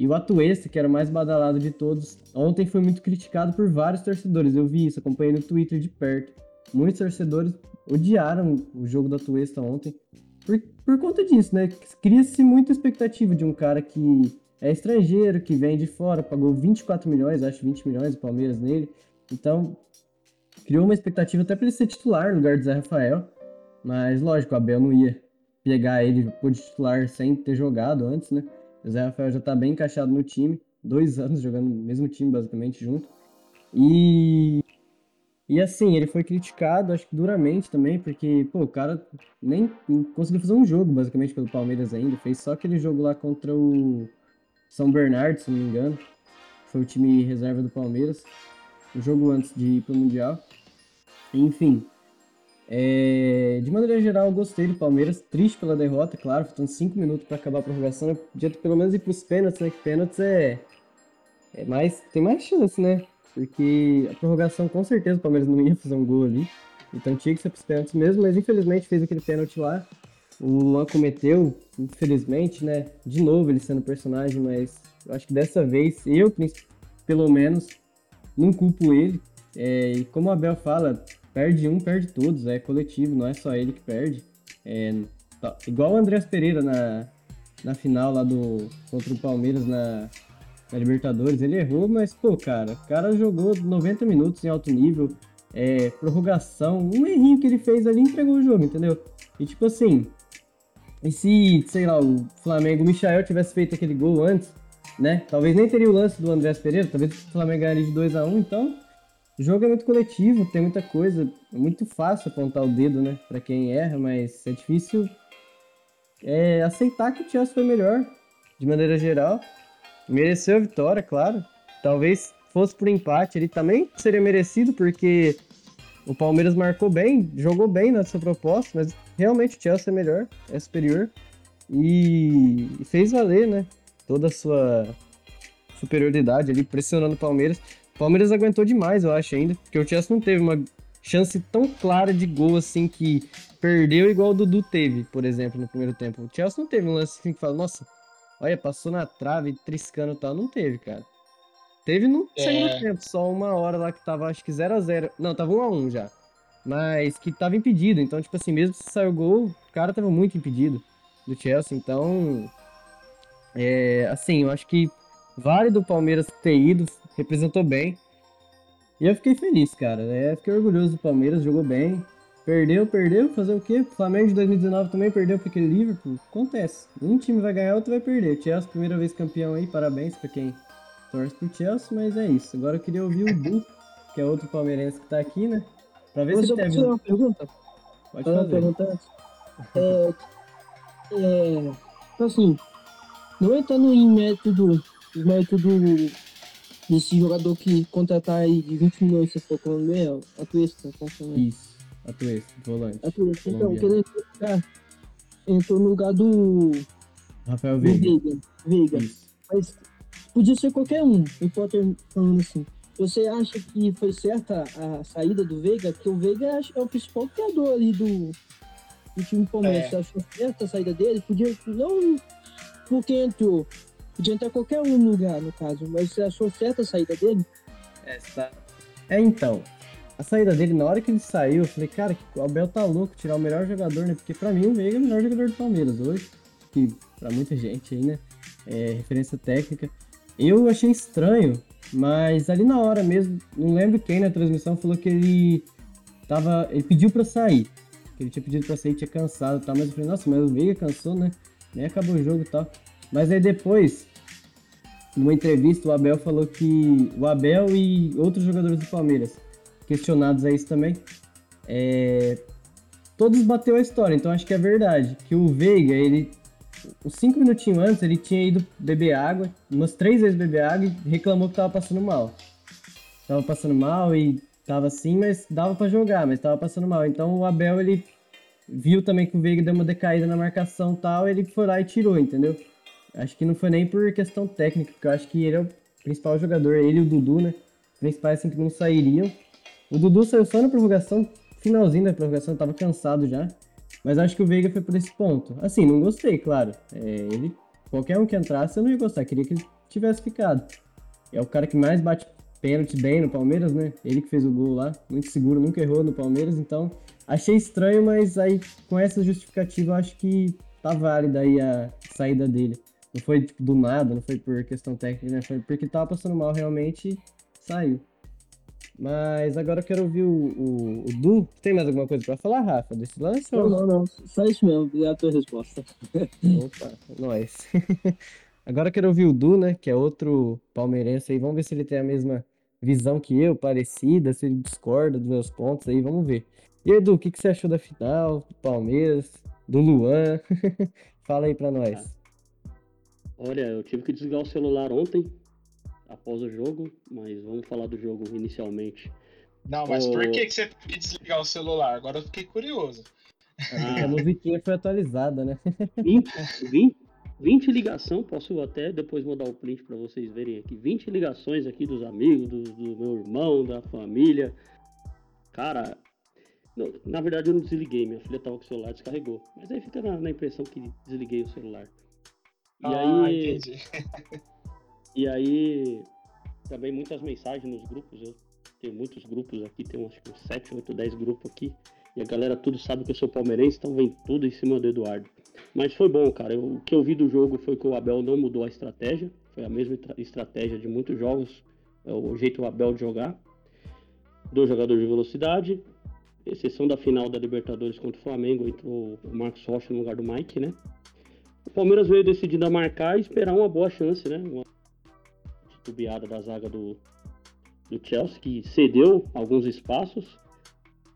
E o Atuesta, que era o mais badalado de todos, ontem foi muito criticado por vários torcedores. Eu vi isso, acompanhei no Twitter de perto. Muitos torcedores odiaram o jogo do Atuesta ontem. Por, por conta disso, né? Cria-se muita expectativa de um cara que é estrangeiro, que vem de fora, pagou 24 milhões, acho 20 milhões o Palmeiras nele. Então, criou uma expectativa até para ele ser titular no lugar do Zé Rafael. Mas, lógico, o Abel não ia pegar ele por titular sem ter jogado antes, né? O Zé Rafael já tá bem encaixado no time. Dois anos jogando no mesmo time, basicamente, junto. E. E assim, ele foi criticado, acho que duramente também, porque, pô, o cara nem conseguiu fazer um jogo, basicamente, pelo Palmeiras ainda. Fez só aquele jogo lá contra o São Bernardo, se não me engano. Foi o time reserva do Palmeiras o jogo antes de ir para o Mundial. Enfim, é, de maneira geral, gostei do Palmeiras, triste pela derrota, claro, faltam 5 minutos para acabar a prorrogação. Eu podia pelo menos ir para os pênaltis, né? Que pênaltis é, é mais, tem mais chance, né? Porque a prorrogação, com certeza, o Palmeiras não ia fazer um gol ali. Então tinha que ser para os pênaltis mesmo, mas infelizmente fez aquele pênalti lá. O Luan cometeu, infelizmente, né? De novo ele sendo personagem, mas eu acho que dessa vez, eu, pelo menos, não culpo ele. É, e como o Abel fala, perde um, perde todos, é coletivo, não é só ele que perde. É, tá, igual o Andreas Pereira na, na final lá do contra o Palmeiras na, na Libertadores, ele errou, mas, pô, cara, o cara jogou 90 minutos em alto nível, é, prorrogação, um errinho que ele fez ali entregou o jogo, entendeu? E tipo assim, e se, sei lá, o Flamengo, o Michael tivesse feito aquele gol antes, né? Talvez nem teria o lance do Andrés Pereira, talvez o Flamengo ganharia de 2 a 1 então o jogo é muito coletivo, tem muita coisa, é muito fácil apontar o dedo, né, para quem erra, mas é difícil é, aceitar que o Chelsea foi melhor, de maneira geral. Mereceu a vitória, claro. Talvez fosse por empate, ele também seria merecido, porque o Palmeiras marcou bem, jogou bem na sua proposta, mas realmente o Chelsea é melhor, é superior. E, e fez valer, né? Toda a sua superioridade ali, pressionando o Palmeiras. O Palmeiras aguentou demais, eu acho, ainda, porque o Chelsea não teve uma chance tão clara de gol assim que perdeu igual o Dudu teve, por exemplo, no primeiro tempo. O Chelsea não teve um lance assim que fala, nossa, olha, passou na trave, triscando e tal. Não teve, cara. Teve no é... segundo tempo, só uma hora lá que tava, acho que 0 a 0 Não, tava 1 a 1 já. Mas que tava impedido. Então, tipo assim, mesmo se saiu gol, o cara tava muito impedido do Chelsea. Então, é, assim, eu acho que vale do Palmeiras ter ido, representou bem. E eu fiquei feliz, cara. É, fiquei orgulhoso do Palmeiras, jogou bem. Perdeu, perdeu, fazer o quê? O Flamengo de 2019 também perdeu para aquele Liverpool. Acontece. Um time vai ganhar, outro vai perder. Chelsea, primeira vez campeão aí, parabéns para quem torce pro Chelsea, mas é isso. Agora eu queria ouvir o Du, que é outro palmeirense que tá aqui, né? Pra ver mas se eu teve... uma pergunta. Pode fazer. Uma pergunta. É, é, assim, não entrando em método, método desse jogador que contratar aí de 20 milhões, se for é a Tuesta, tá. Isso. Atuês, volante. Atuês. Então, querendo entrar, entrou no lugar do. Rafael Veiga. Veiga. Veiga. Mas podia ser qualquer um, o Potter falando assim. Você acha que foi certa a saída do Veiga? Porque o Veiga é o principal criador ali do, do time Palmeiras. É. Você achou certa a saída dele? Podia. Não porque entrou. Podia entrar qualquer um no lugar, no caso. Mas você achou certa a saída dele? Essa. É, então a saída dele, na hora que ele saiu, eu falei, cara, o Abel tá louco, tirar o melhor jogador, né? Porque pra mim o Veiga é o melhor jogador do Palmeiras hoje, que pra muita gente aí, né? É referência técnica. Eu achei estranho, mas ali na hora mesmo, não lembro quem na transmissão falou que ele tava. Ele pediu pra sair. Que ele tinha pedido pra sair, tinha cansado e tal, mas eu falei, nossa, mas o Veiga cansou, né? Nem acabou o jogo e tal. Mas aí depois, numa entrevista, o Abel falou que o Abel e outros jogadores do Palmeiras questionados a isso também. É, todos bateu a história, então acho que é verdade. Que o Veiga, ele. Uns cinco minutinhos antes, ele tinha ido beber água, umas três vezes beber água e reclamou que tava passando mal. Tava passando mal e tava assim, mas dava para jogar, mas tava passando mal. Então o Abel, ele viu também que o Veiga deu uma decaída na marcação tal, ele foi lá e tirou, entendeu? Acho que não foi nem por questão técnica, porque eu acho que ele é o principal jogador, ele e o Dudu, né? Principais assim que não sairiam. O Dudu saiu só na prorrogação, finalzinho da prorrogação, tava cansado já. Mas acho que o Veiga foi por esse ponto. Assim, não gostei, claro. É, ele, qualquer um que entrasse, eu não ia gostar. Queria que ele tivesse ficado. É o cara que mais bate pênalti bem no Palmeiras, né? Ele que fez o gol lá, muito seguro, nunca errou no Palmeiras, então achei estranho, mas aí com essa justificativa eu acho que tá válida aí a saída dele. Não foi tipo, do nada, não foi por questão técnica, né? Foi porque tava passando mal realmente e saiu. Mas agora eu quero ouvir o, o, o Du. Tem mais alguma coisa pra falar, Rafa, desse lance? Não, ou... não, não. Só isso mesmo. É a tua resposta. Opa, nós. agora eu quero ouvir o Du, né? Que é outro palmeirense aí. Vamos ver se ele tem a mesma visão que eu, parecida, se ele discorda dos meus pontos aí. Vamos ver. E Edu, o que, que você achou da final, do Palmeiras, do Luan? Fala aí pra nós. Olha, eu tive que desligar o celular ontem após o jogo, mas vamos falar do jogo inicialmente. Não, mas o... por que, que você teve que desligar o celular? Agora eu fiquei curioso. Ah, a musiquinha foi atualizada, né? 20, 20, 20 ligação, posso até depois mandar o print para vocês verem aqui. 20 ligações aqui dos amigos, do, do meu irmão, da família. Cara, na verdade eu não desliguei, minha filha tava com o celular, descarregou. Mas aí fica na, na impressão que desliguei o celular. E ah, aí, entendi. E aí, também muitas mensagens nos grupos. Eu tenho muitos grupos aqui, tem uns 7, 8, 10 grupos aqui. E a galera tudo sabe que eu sou palmeirense, então vem tudo em cima do Eduardo. Mas foi bom, cara. Eu, o que eu vi do jogo foi que o Abel não mudou a estratégia. foi a mesma estratégia de muitos jogos, é o jeito Abel de jogar. Dois jogadores de velocidade, exceção da final da Libertadores contra o Flamengo, entrou o Marcos Rocha no lugar do Mike, né? O Palmeiras veio decidido a marcar e esperar uma boa chance, né? Uma titubeada da zaga do, do Chelsea, que cedeu alguns espaços.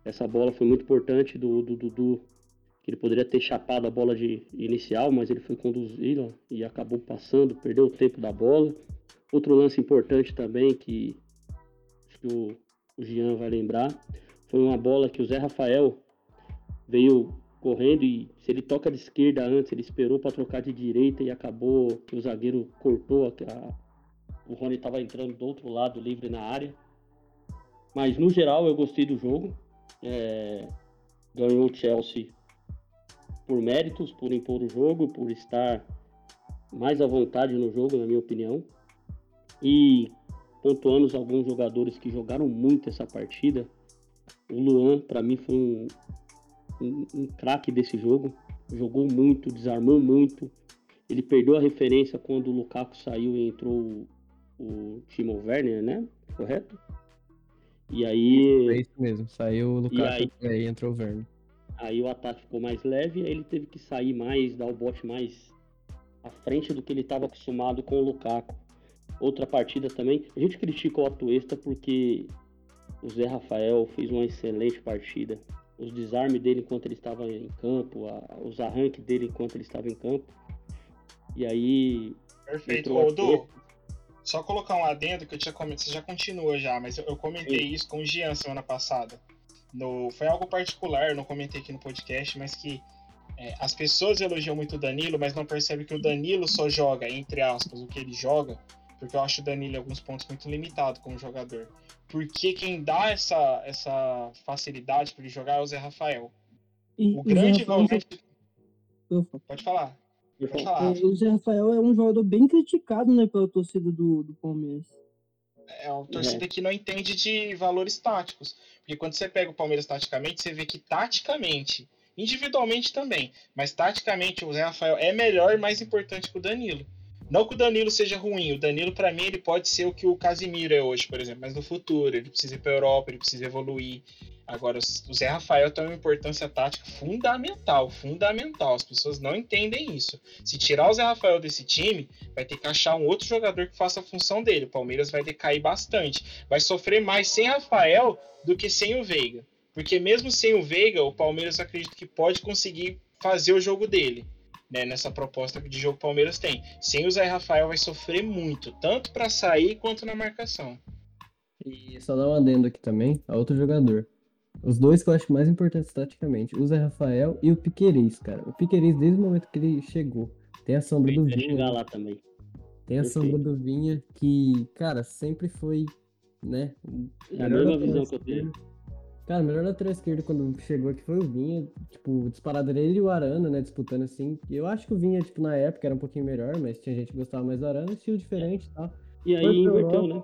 Essa bola foi muito importante do Dudu, que ele poderia ter chapado a bola de inicial, mas ele foi conduzido e acabou passando, perdeu o tempo da bola. Outro lance importante também, que que o, o Jean vai lembrar, foi uma bola que o Zé Rafael veio correndo e se ele toca de esquerda antes, ele esperou para trocar de direita e acabou que o zagueiro cortou. A, o Rony estava entrando do outro lado, livre na área. Mas no geral eu gostei do jogo. É, ganhou o Chelsea por méritos, por impor o jogo, por estar mais à vontade no jogo, na minha opinião. E pontuando alguns jogadores que jogaram muito essa partida. O Luan, para mim, foi um, um, um craque desse jogo. Jogou muito, desarmou muito. Ele perdeu a referência quando o Lukaku saiu e entrou o, o Timo Werner, né? Correto? E aí. É isso mesmo, saiu o Lukaku e aí, aí entrou o Werner. Aí o ataque ficou mais leve, aí ele teve que sair mais, dar o bote mais à frente do que ele estava acostumado com o Lukaku. Outra partida também, a gente critica o Atuesta porque o Zé Rafael fez uma excelente partida os desarmes dele enquanto ele estava em campo, a, os arranques dele enquanto ele estava em campo. E aí. Perfeito. Rodô, só colocar um adendo que eu tinha comentado, você já continua já, mas eu, eu comentei Sim. isso com o Gian semana passada. No, foi algo particular, não comentei aqui no podcast, mas que é, as pessoas elogiam muito o Danilo, mas não percebem que o Danilo só joga, entre aspas, o que ele joga, porque eu acho o Danilo em alguns pontos muito limitado como jogador porque quem dá essa, essa facilidade para ele jogar é o Zé Rafael. E, o grande volante. Pode falar. Pode falar. O Zé Rafael é um jogador bem criticado né, pela torcida do, do Palmeiras. É uma torcida é. que não entende de valores táticos. Porque quando você pega o Palmeiras taticamente, você vê que taticamente, individualmente também, mas taticamente o Zé Rafael é melhor e mais importante que o Danilo. Não que o Danilo seja ruim, o Danilo, para mim, ele pode ser o que o Casimiro é hoje, por exemplo, mas no futuro, ele precisa ir pra Europa, ele precisa evoluir. Agora, o Zé Rafael tem uma importância tática fundamental, fundamental. As pessoas não entendem isso. Se tirar o Zé Rafael desse time, vai ter que achar um outro jogador que faça a função dele. O Palmeiras vai decair bastante. Vai sofrer mais sem Rafael do que sem o Veiga. Porque mesmo sem o Veiga, o Palmeiras acredita que pode conseguir fazer o jogo dele né, nessa proposta de jogo que o Palmeiras tem. Sem o Zé Rafael vai sofrer muito, tanto para sair quanto na marcação. E só dar um adendo aqui também, a outro jogador. Os dois que eu acho mais importantes taticamente, o Zé Rafael e o Piquerez, cara. O Piquerez, desde o momento que ele chegou, tem a sombra do Vinha. lá também. Tem a Perfeito. sombra do Vinha, que, cara, sempre foi, né? É a mesma visão que eu tenho. Cara, o melhor lateral esquerdo quando chegou aqui foi o Vinha, tipo, disparado ele e o Arana, né, disputando assim. Eu acho que o Vinha, tipo, na época era um pouquinho melhor, mas tinha gente que gostava mais do Arana, estilo diferente e tal. E aí inverteu, Europa, né?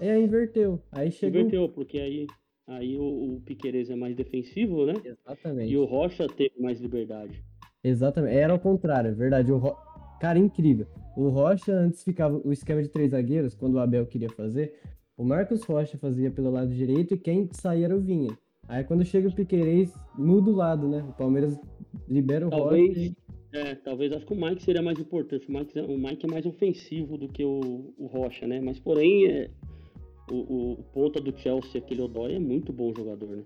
É, inverteu. Aí chegou... Inverteu, porque aí, aí o, o Piqueires é mais defensivo, né? Exatamente. E o Rocha teve mais liberdade. Exatamente. Era o contrário, é verdade. O Ro... Cara, incrível. O Rocha antes ficava o esquema de três zagueiros, quando o Abel queria fazer, o Marcos Rocha fazia pelo lado direito e quem saía era o Vinha. Aí quando chega o Piquerez, muda o lado, né? O Palmeiras libera o talvez, Rocha. É, talvez acho que o Mike seria mais importante. O Mike, o Mike é mais ofensivo do que o, o Rocha, né? Mas porém, é, o, o ponta do Chelsea, aquele Odói, é muito bom jogador, né?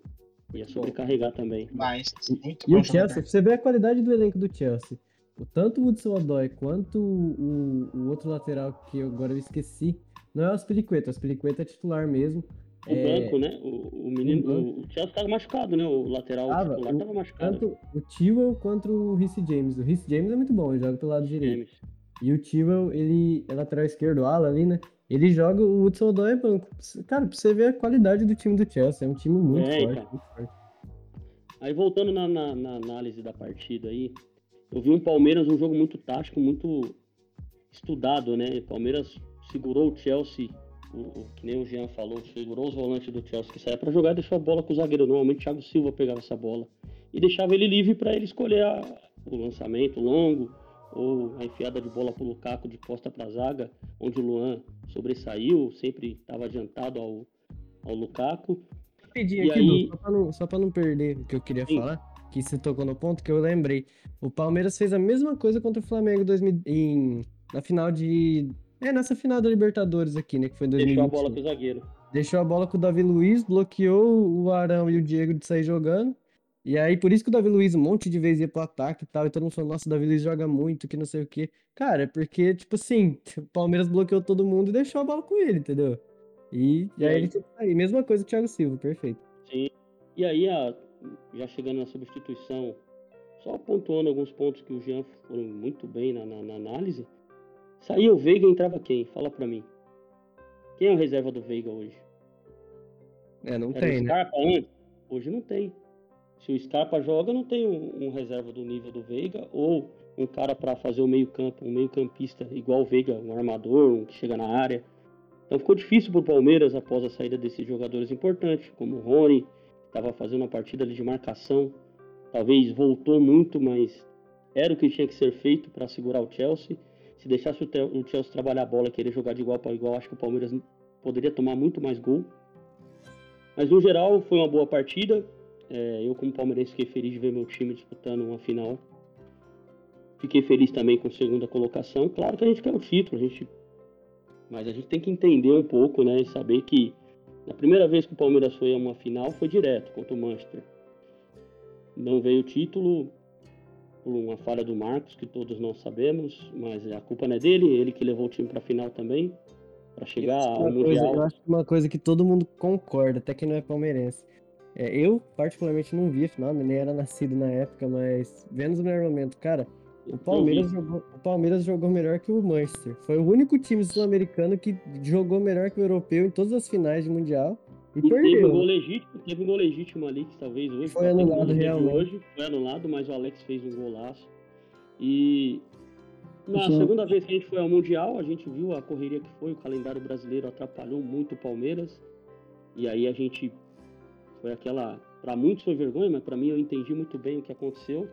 Ia sobrecarregar também. Mas, muito e bom o Chelsea, você vê a qualidade do elenco do Chelsea. O, tanto o Hudson Odói quanto o, o outro lateral que eu, agora eu esqueci, não é o Aspilicueta, o Aspilicueta é titular mesmo. O é... banco, né? O, o menino, o, o Chelsea tava machucado, né? O lateral tava, titular o, tava machucado. Tanto o Tewell quanto o Rhys James. O Rhys James é muito bom, ele joga pelo lado direito. James. E o Tewell, ele é lateral esquerdo, ala ali, né? Ele joga o Hudson Odoi é banco. Cara, pra você ver a qualidade do time do Chelsea, é um time muito, é, forte, muito forte. Aí voltando na, na, na, análise da partida aí, eu vi um Palmeiras, um jogo muito tático, muito estudado, né? Palmeiras segurou o Chelsea o, o, que nem o Jean falou, segurou os volantes do Chelsea que saia para jogar e deixou a bola com o zagueiro. Normalmente o Thiago Silva pegava essa bola e deixava ele livre para ele escolher a, o lançamento longo ou a enfiada de bola pro Lukaku de costa pra zaga, onde o Luan sobressaiu, sempre estava adiantado ao, ao Lukaku. Pedir E aqui, aí- Lu, só pra, não, não perder o que eu queria Sim. falar, que você tocou no ponto que eu lembrei. O Palmeiras fez a mesma coisa contra o Flamengo em 2000 em, na final de. É, nessa final da Libertadores aqui, né? Que foi em Deixou a 2021. bola pro zagueiro. Deixou a bola com o Davi Luiz, bloqueou o Arão e o Diego de sair jogando. E aí, por isso que o Davi Luiz um monte de vezes ia pro ataque e tal. E todo mundo falou, nossa, o Davi Luiz joga muito, que não sei o quê. Cara, é porque, tipo assim, o Palmeiras bloqueou todo mundo e deixou a bola com ele, entendeu? E, e aí aí? ele sair. Mesma coisa que o Thiago Silva, perfeito. E aí, a- já chegando na substituição, só pontuando alguns pontos que o Jean foram muito bem na, na- na análise. Saiu o Veiga e entrava quem? Fala pra mim. Quem é o reserva do Veiga hoje? É, não Era tem, o né? Scarpa antes? Hoje não tem. Se o Scarpa joga, não tem um, um reserva do nível do Veiga ou um cara pra fazer o meio-campo, um meio-campista igual o Veiga, um armador, um que chega na área. Então ficou difícil pro Palmeiras após a saída desses jogadores importantes, como o Rony, que estava fazendo uma partida ali de marcação. Talvez voltou muito, mas era o que tinha que ser feito para segurar o Chelsea. Se deixasse o, Chelsea trabalhar a bola, querer jogar de igual para igual, acho que o Palmeiras poderia tomar muito mais gol. Mas no geral foi uma boa partida. É, eu, como palmeirense, fiquei feliz de ver meu time disputando uma final. Fiquei feliz também com a segunda colocação. Claro que a gente quer o título, a gente... mas a gente tem que entender um pouco, né? E saber que na primeira vez que o Palmeiras foi a uma final foi direto contra o Manchester. Não veio o título por uma falha do Marcos, que todos nós sabemos, mas a culpa não é dele, ele que levou o time para a final também, para chegar é ao uma coisa- Mundial. eu acho que uma coisa que todo mundo concorda, até quem não é palmeirense. É, eu, particularmente, não vi a final, nem era nascido na época, mas vendo os melhores momentos, cara, o Palmeiras, jogou, o Palmeiras jogou melhor que o Manchester. Foi o único time sul-americano que jogou melhor que o europeu em todas as finais de Mundial e, E teve um gol legítimo, teve um gol legítimo ali, que talvez hoje Foi anulado realmente. hoje, foi anulado, mas o Alex fez um golaço. E na Sim. segunda vez que a gente foi ao Mundial, a gente viu a correria que foi, o calendário brasileiro atrapalhou muito o Palmeiras. E aí a gente foi aquela, Pra muitos foi vergonha, mas pra mim eu entendi muito bem o que aconteceu.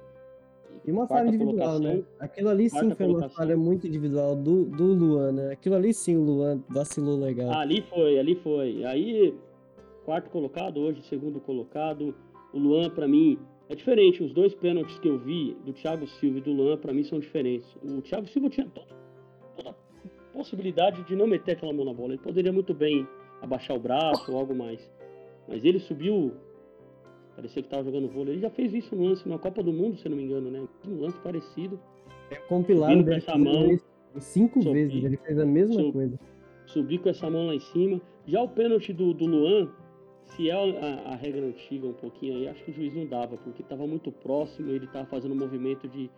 E uma falha individual, né? Aquilo ali sim foi uma falha muito individual do, do Luan, né? Aquilo ali sim o Luan vacilou legal. Ali foi, ali foi. Aí, quarto colocado, hoje segundo colocado. O Luan, pra mim, é diferente. Os dois pênaltis que eu vi do Thiago Silva e do Luan, pra mim, são diferentes. O Thiago Silva tinha todo- toda a possibilidade de não meter aquela mão na bola. Ele poderia muito bem abaixar o braço ou algo mais. Mas ele subiu, parecia que tava jogando vôlei. Ele já fez isso no lance na Copa do Mundo, se não me engano, né? Um lance parecido. É compilado com dele essa mão, cinco subi- vezes, ele fez a mesma subi- coisa. subir com essa mão lá em cima. Já o pênalti do, do Luan, se é a, a regra antiga um pouquinho aí, acho que o juiz não dava, porque estava muito próximo, ele estava fazendo um movimento de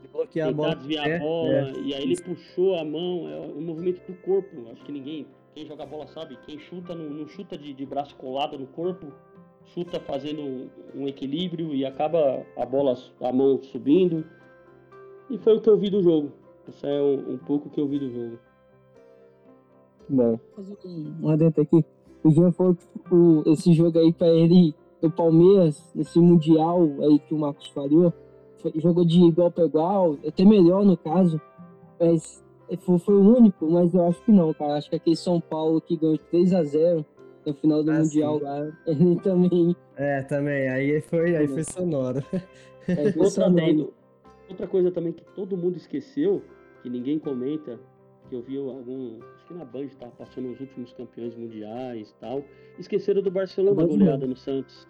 De bloquear a tentar bola. com o desviar pé, a bola, é. e aí ele puxou a mão, é um movimento do corpo. Acho que ninguém, quem joga bola sabe, quem chuta não, não chuta de, de braço colado no corpo, chuta fazendo um, equilíbrio e acaba a bola, a mão subindo. E foi o que eu vi do jogo. Isso é um, um pouco o que eu vi do jogo. Bom, fazer um, um adentro aqui. O Jean falou que o- esse jogo aí pra ele, do Palmeiras, nesse Mundial aí que o Marcos falou, foi- jogou de igual pra igual, até melhor no caso, mas foi, foi o único, mas eu acho que não, cara. Acho que aquele São Paulo que ganhou de 3x0 no final do Ah, Mundial sim. lá, ele também É, também. Aí foi, aí foi sonoro. é Outra, impressionante. adendo, outra coisa também que todo mundo esqueceu, que ninguém comenta, que eu vi algum. Que na Band tava passando os últimos campeões mundiais e tal. Esqueceram do Barcelona, a goleada no Santos.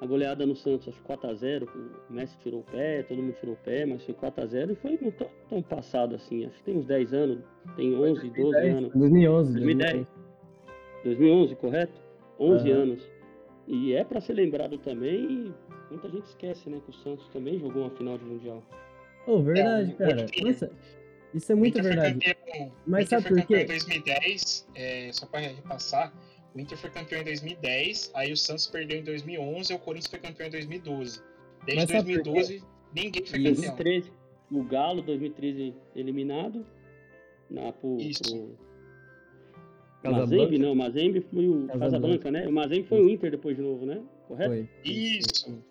A goleada no Santos, acho que 4x0. O Messi tirou o pé, todo mundo tirou o pé, mas foi 4x0 e foi não tão, tão passado assim. Acho que tem uns 10 anos, tem 11, 12 anos. 2011. 2010. 2011, correto? 11 Aham. anos. E é pra ser lembrado também, e muita gente esquece, né, que o Santos também jogou uma final de Mundial. Oh, verdade, É, cara. Nossa, isso é muito verdade. campeão, Mas o Inter sabe foi por campeão quê? em 2010, é, só para repassar, o Inter foi campeão em 2010, aí o Santos perdeu em 2011 e o Corinthians foi campeão em 2012. Desde Mas sabe por 2012, ninguém foi campeão. 2013, o Galo, 2013 eliminado. Na, pro, Isso. Casablanca? Mazembe, não, Mazembe foi o Casablanca. Casablanca, né? O Mazembe foi o Inter depois de novo, né? Correto? Foi. Isso.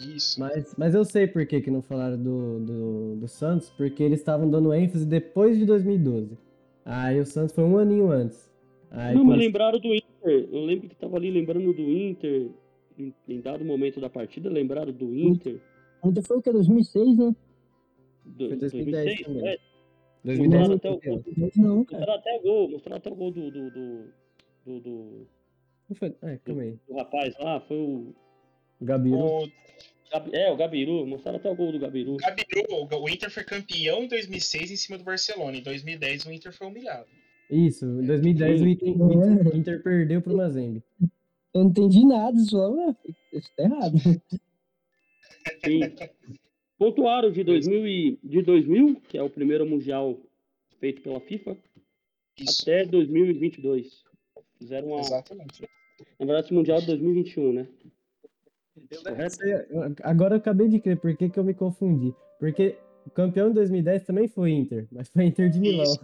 Isso. Mas, mas eu sei por que, que não falaram do, do, do Santos, porque eles estavam dando ênfase depois de 2012. Aí o Santos foi um aninho antes. Aí não, mas lembraram do Inter. Eu lembro que tava ali lembrando do Inter. Em, em dado momento da partida, lembraram do Inter. Ainda foi o que? 2006, né? Do, Foi 2010 2006, também. é, 2010 Mostraram foi até o- campeão. 2010 não, cara. mostraram até o gol, mostraram até o gol do. do, do, do, do- Não foi- É, calma aí. do rapaz lá, foi o. Gabiru. O É, o Gabiru, mostraram até o gol do Gabiru. Gabiru, o Inter foi campeão em 2006 em cima do Barcelona. Em 2010 o Inter foi humilhado. Isso, em 2010 o Inter, o Inter- o Inter perdeu pro Mazembe. Eu não entendi nada, só, ué, isso tá errado. Sim. Pontuaram de 2000, e, de 2000, que é o primeiro mundial feito pela FIFA, Isso, até 2022. Fizeram uma. exatamente. Na verdade, esse mundial é de 2021, né? Eu- Agora eu acabei de crer por que, que eu me confundi. Porque o campeão em 2010 também foi Inter, mas foi Inter de Milão.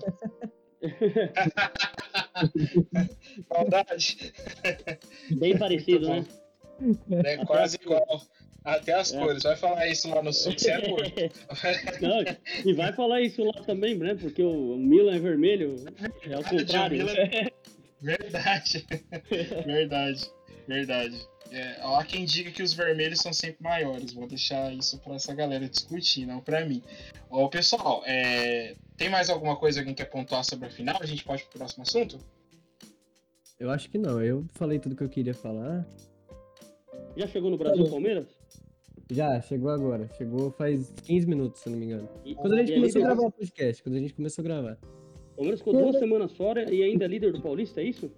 Maldade. Bem parecido, né? É quase as igual. Até as É. cores. Vai falar isso lá no sul que você é gordo. E vai falar isso lá também, né? Porque o Milan é vermelho. É ao Ah, contrário. de. Verdade. Verdade. Verdade. É, há quem diga que os vermelhos são sempre maiores. Vou deixar isso pra essa galera discutir, não pra mim. Ô, pessoal, é, tem mais alguma coisa que alguém quer pontuar sobre a final? A gente pode ir pro próximo assunto? Eu acho que não, eu falei tudo que eu queria falar. Já chegou no Brasil Olha. Palmeiras? Já, chegou agora. Chegou faz 15 minutos, se eu não me engano. E- Quando a gente começou a gravar o podcast, quando a gente começou a gravar. O Palmeiras ficou duas semanas fora e ainda é líder do Paulista, é isso?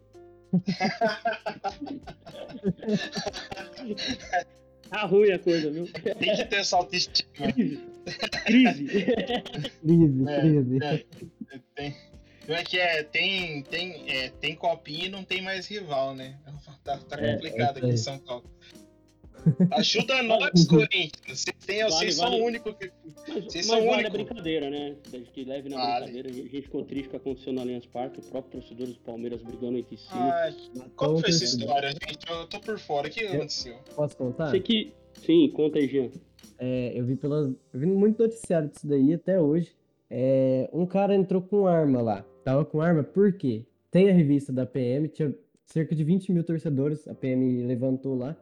Tá ruim a coisa, viu? Tem que ter essa autoestima. Crise. Crise. Crise, É, crise. é, tem, é que é, tem, tem, é, tem copinha e não tem mais rival, né? Tá, tá É, complicado é aqui em São Paulo. Ajuda nós, Corinthians. Vocês, têm, Vale, vocês são vale. o único que. Mas, Vocês mas são vale a único. brincadeira, né? Desde que leve na Vale. brincadeira. A gente ficou triste com o que aconteceu no Allianz Parque, o próprio torcedor do Palmeiras brigando entre si. Matou qual foi essa história, gente? Eu tô por fora. O que aconteceu? Posso contar? Sei que. Sim, conta aí, Jean. É, eu vi pelas. Eu vi muito noticiário disso daí até hoje. É, um cara entrou com arma lá. Tava com arma por quê? Tem a revista da PM, tinha cerca de 20 mil torcedores, a PM levantou lá.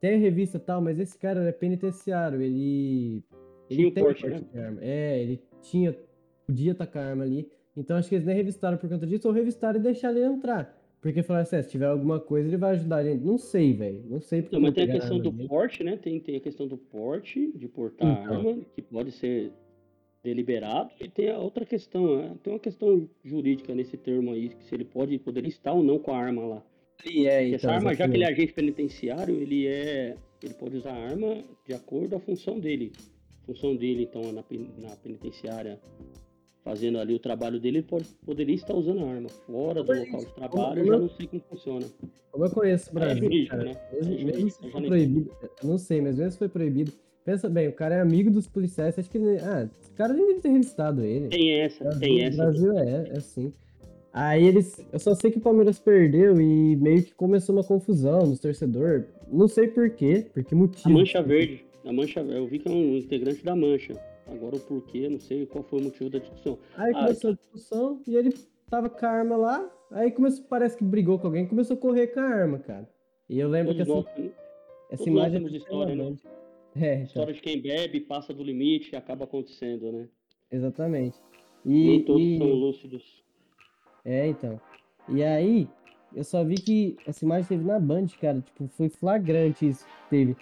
Tem a revista e tal, mas esse cara é penitenciário, ele. Ele Tinha tem porte, né? de arma. É, ele tinha. Podia tacar arma ali. Então acho que eles nem revistaram por conta disso, ou revistaram e deixaram ele entrar. Porque falaram assim, "É, se tiver alguma coisa, ele vai ajudar a gente. Não sei, velho. Não sei porque. Não, mas tem a questão do dele. porte, né? Tem, tem a questão do porte, de portar Então. arma, que pode ser deliberado, e tem a outra questão, né? tem uma questão jurídica nesse termo aí, que se ele pode, poderia estar ou não com a arma lá. Ele é, então, essa arma, já que ele é agente penitenciário, ele é. Ele pode usar a arma de acordo com a função dele. A função dele, então, na, na penitenciária, fazendo ali o trabalho dele, ele pode, poderia estar usando a arma. Fora do local de trabalho, eu como- já não sei como funciona. Como eu conheço o é Brasil, cara, né? mesmo, é mesmo se proibido, eu não sei, mas mesmo se foi proibido, pensa bem, o cara é amigo dos policiais, acho que ele, ah, esse cara nem deve ter revistado ele. Tem essa, Brasil, tem essa. Brasil é, é assim. Aí eles, eu só sei que o Palmeiras perdeu e meio que começou uma confusão nos torcedores, não sei por quê, por que motivo. A Mancha Verde. A Mancha Eu vi que é um integrante da Mancha. Agora o porquê, não sei qual foi o motivo da discussão. Aí Ah, começou a discussão e ele tava com a arma lá, aí começou, parece que brigou com alguém e começou a correr com a arma, cara. E eu lembro que nós, essa, essa todos nós imagem temos é história, né? É, história de quem bebe, passa do limite e acaba acontecendo, né? Exatamente. Nem E, todos e- são lúcidos. É, então. E aí, eu só vi que essa imagem teve na Band, cara. Tipo, foi flagrante isso que teve.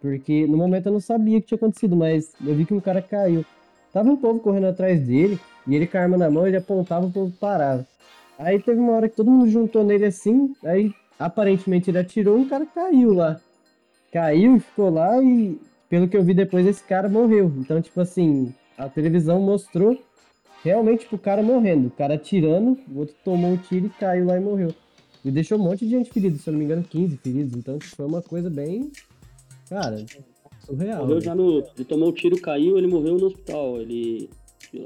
Porque no momento eu não sabia o que tinha acontecido, mas eu vi que um cara caiu. Tava um povo correndo atrás dele, e ele com a arma na mão, ele apontava, o povo parava. Aí teve uma hora que todo mundo juntou nele assim, aí aparentemente ele atirou e um cara caiu lá. Caiu e ficou lá e, pelo que eu vi depois, esse cara morreu. Então, tipo assim, a televisão mostrou realmente tipo, o cara morrendo. O cara atirando, o outro tomou um tiro e caiu lá e morreu. E deixou um monte de gente ferida, se eu não me engano, 15 feridos. Então, tipo, foi uma coisa bem. Cara, surreal. Morreu né? já no. Ele tomou o tiro, caiu, ele morreu no hospital. Ele.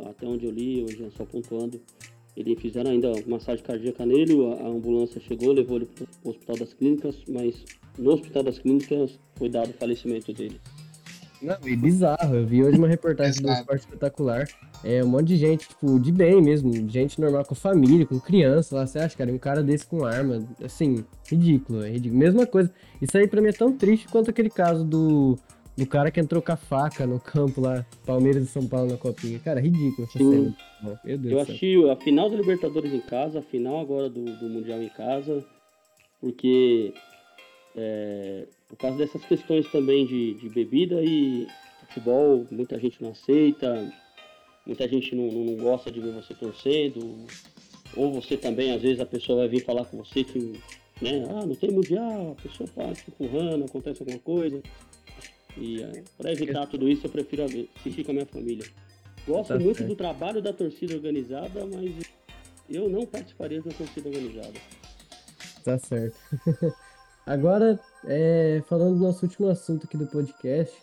Até onde eu li, hoje só pontuando. Ele fizeram ainda massagem cardíaca nele, a, ambulância chegou, levou ele pro, pro hospital das clínicas, mas no hospital das clínicas foi dado o falecimento dele. Não, e bizarro. Eu vi hoje uma reportagem do. Esporte Espetacular. É um monte de gente, tipo, de bem mesmo. Gente normal, com família, com criança lá. Você acha, cara, um cara desse com arma, assim, ridículo, é ridículo. Mesma coisa. Isso aí pra mim é tão triste quanto aquele caso do, do cara que entrou com a faca no campo lá, Palmeiras e São Paulo na copinha. Cara, ridículo essa Sim. cena. Meu Deus Eu assisti a final da Libertadores em casa, a final agora do, do Mundial em casa, porque é, por causa dessas questões também de, de bebida e futebol, muita gente não aceita, muita gente não, não, gosta de ver você torcendo, ou você também, às vezes a pessoa vai vir falar com você que, né, ah, não tem mundial, a pessoa tá te empurrando, acontece alguma coisa. E é, para evitar tudo isso, eu prefiro assistir com a minha família. Gosto Tá muito certo. do trabalho da torcida organizada, mas eu não participaria da torcida organizada. Tá certo. Agora, é, falando do nosso último assunto aqui do podcast,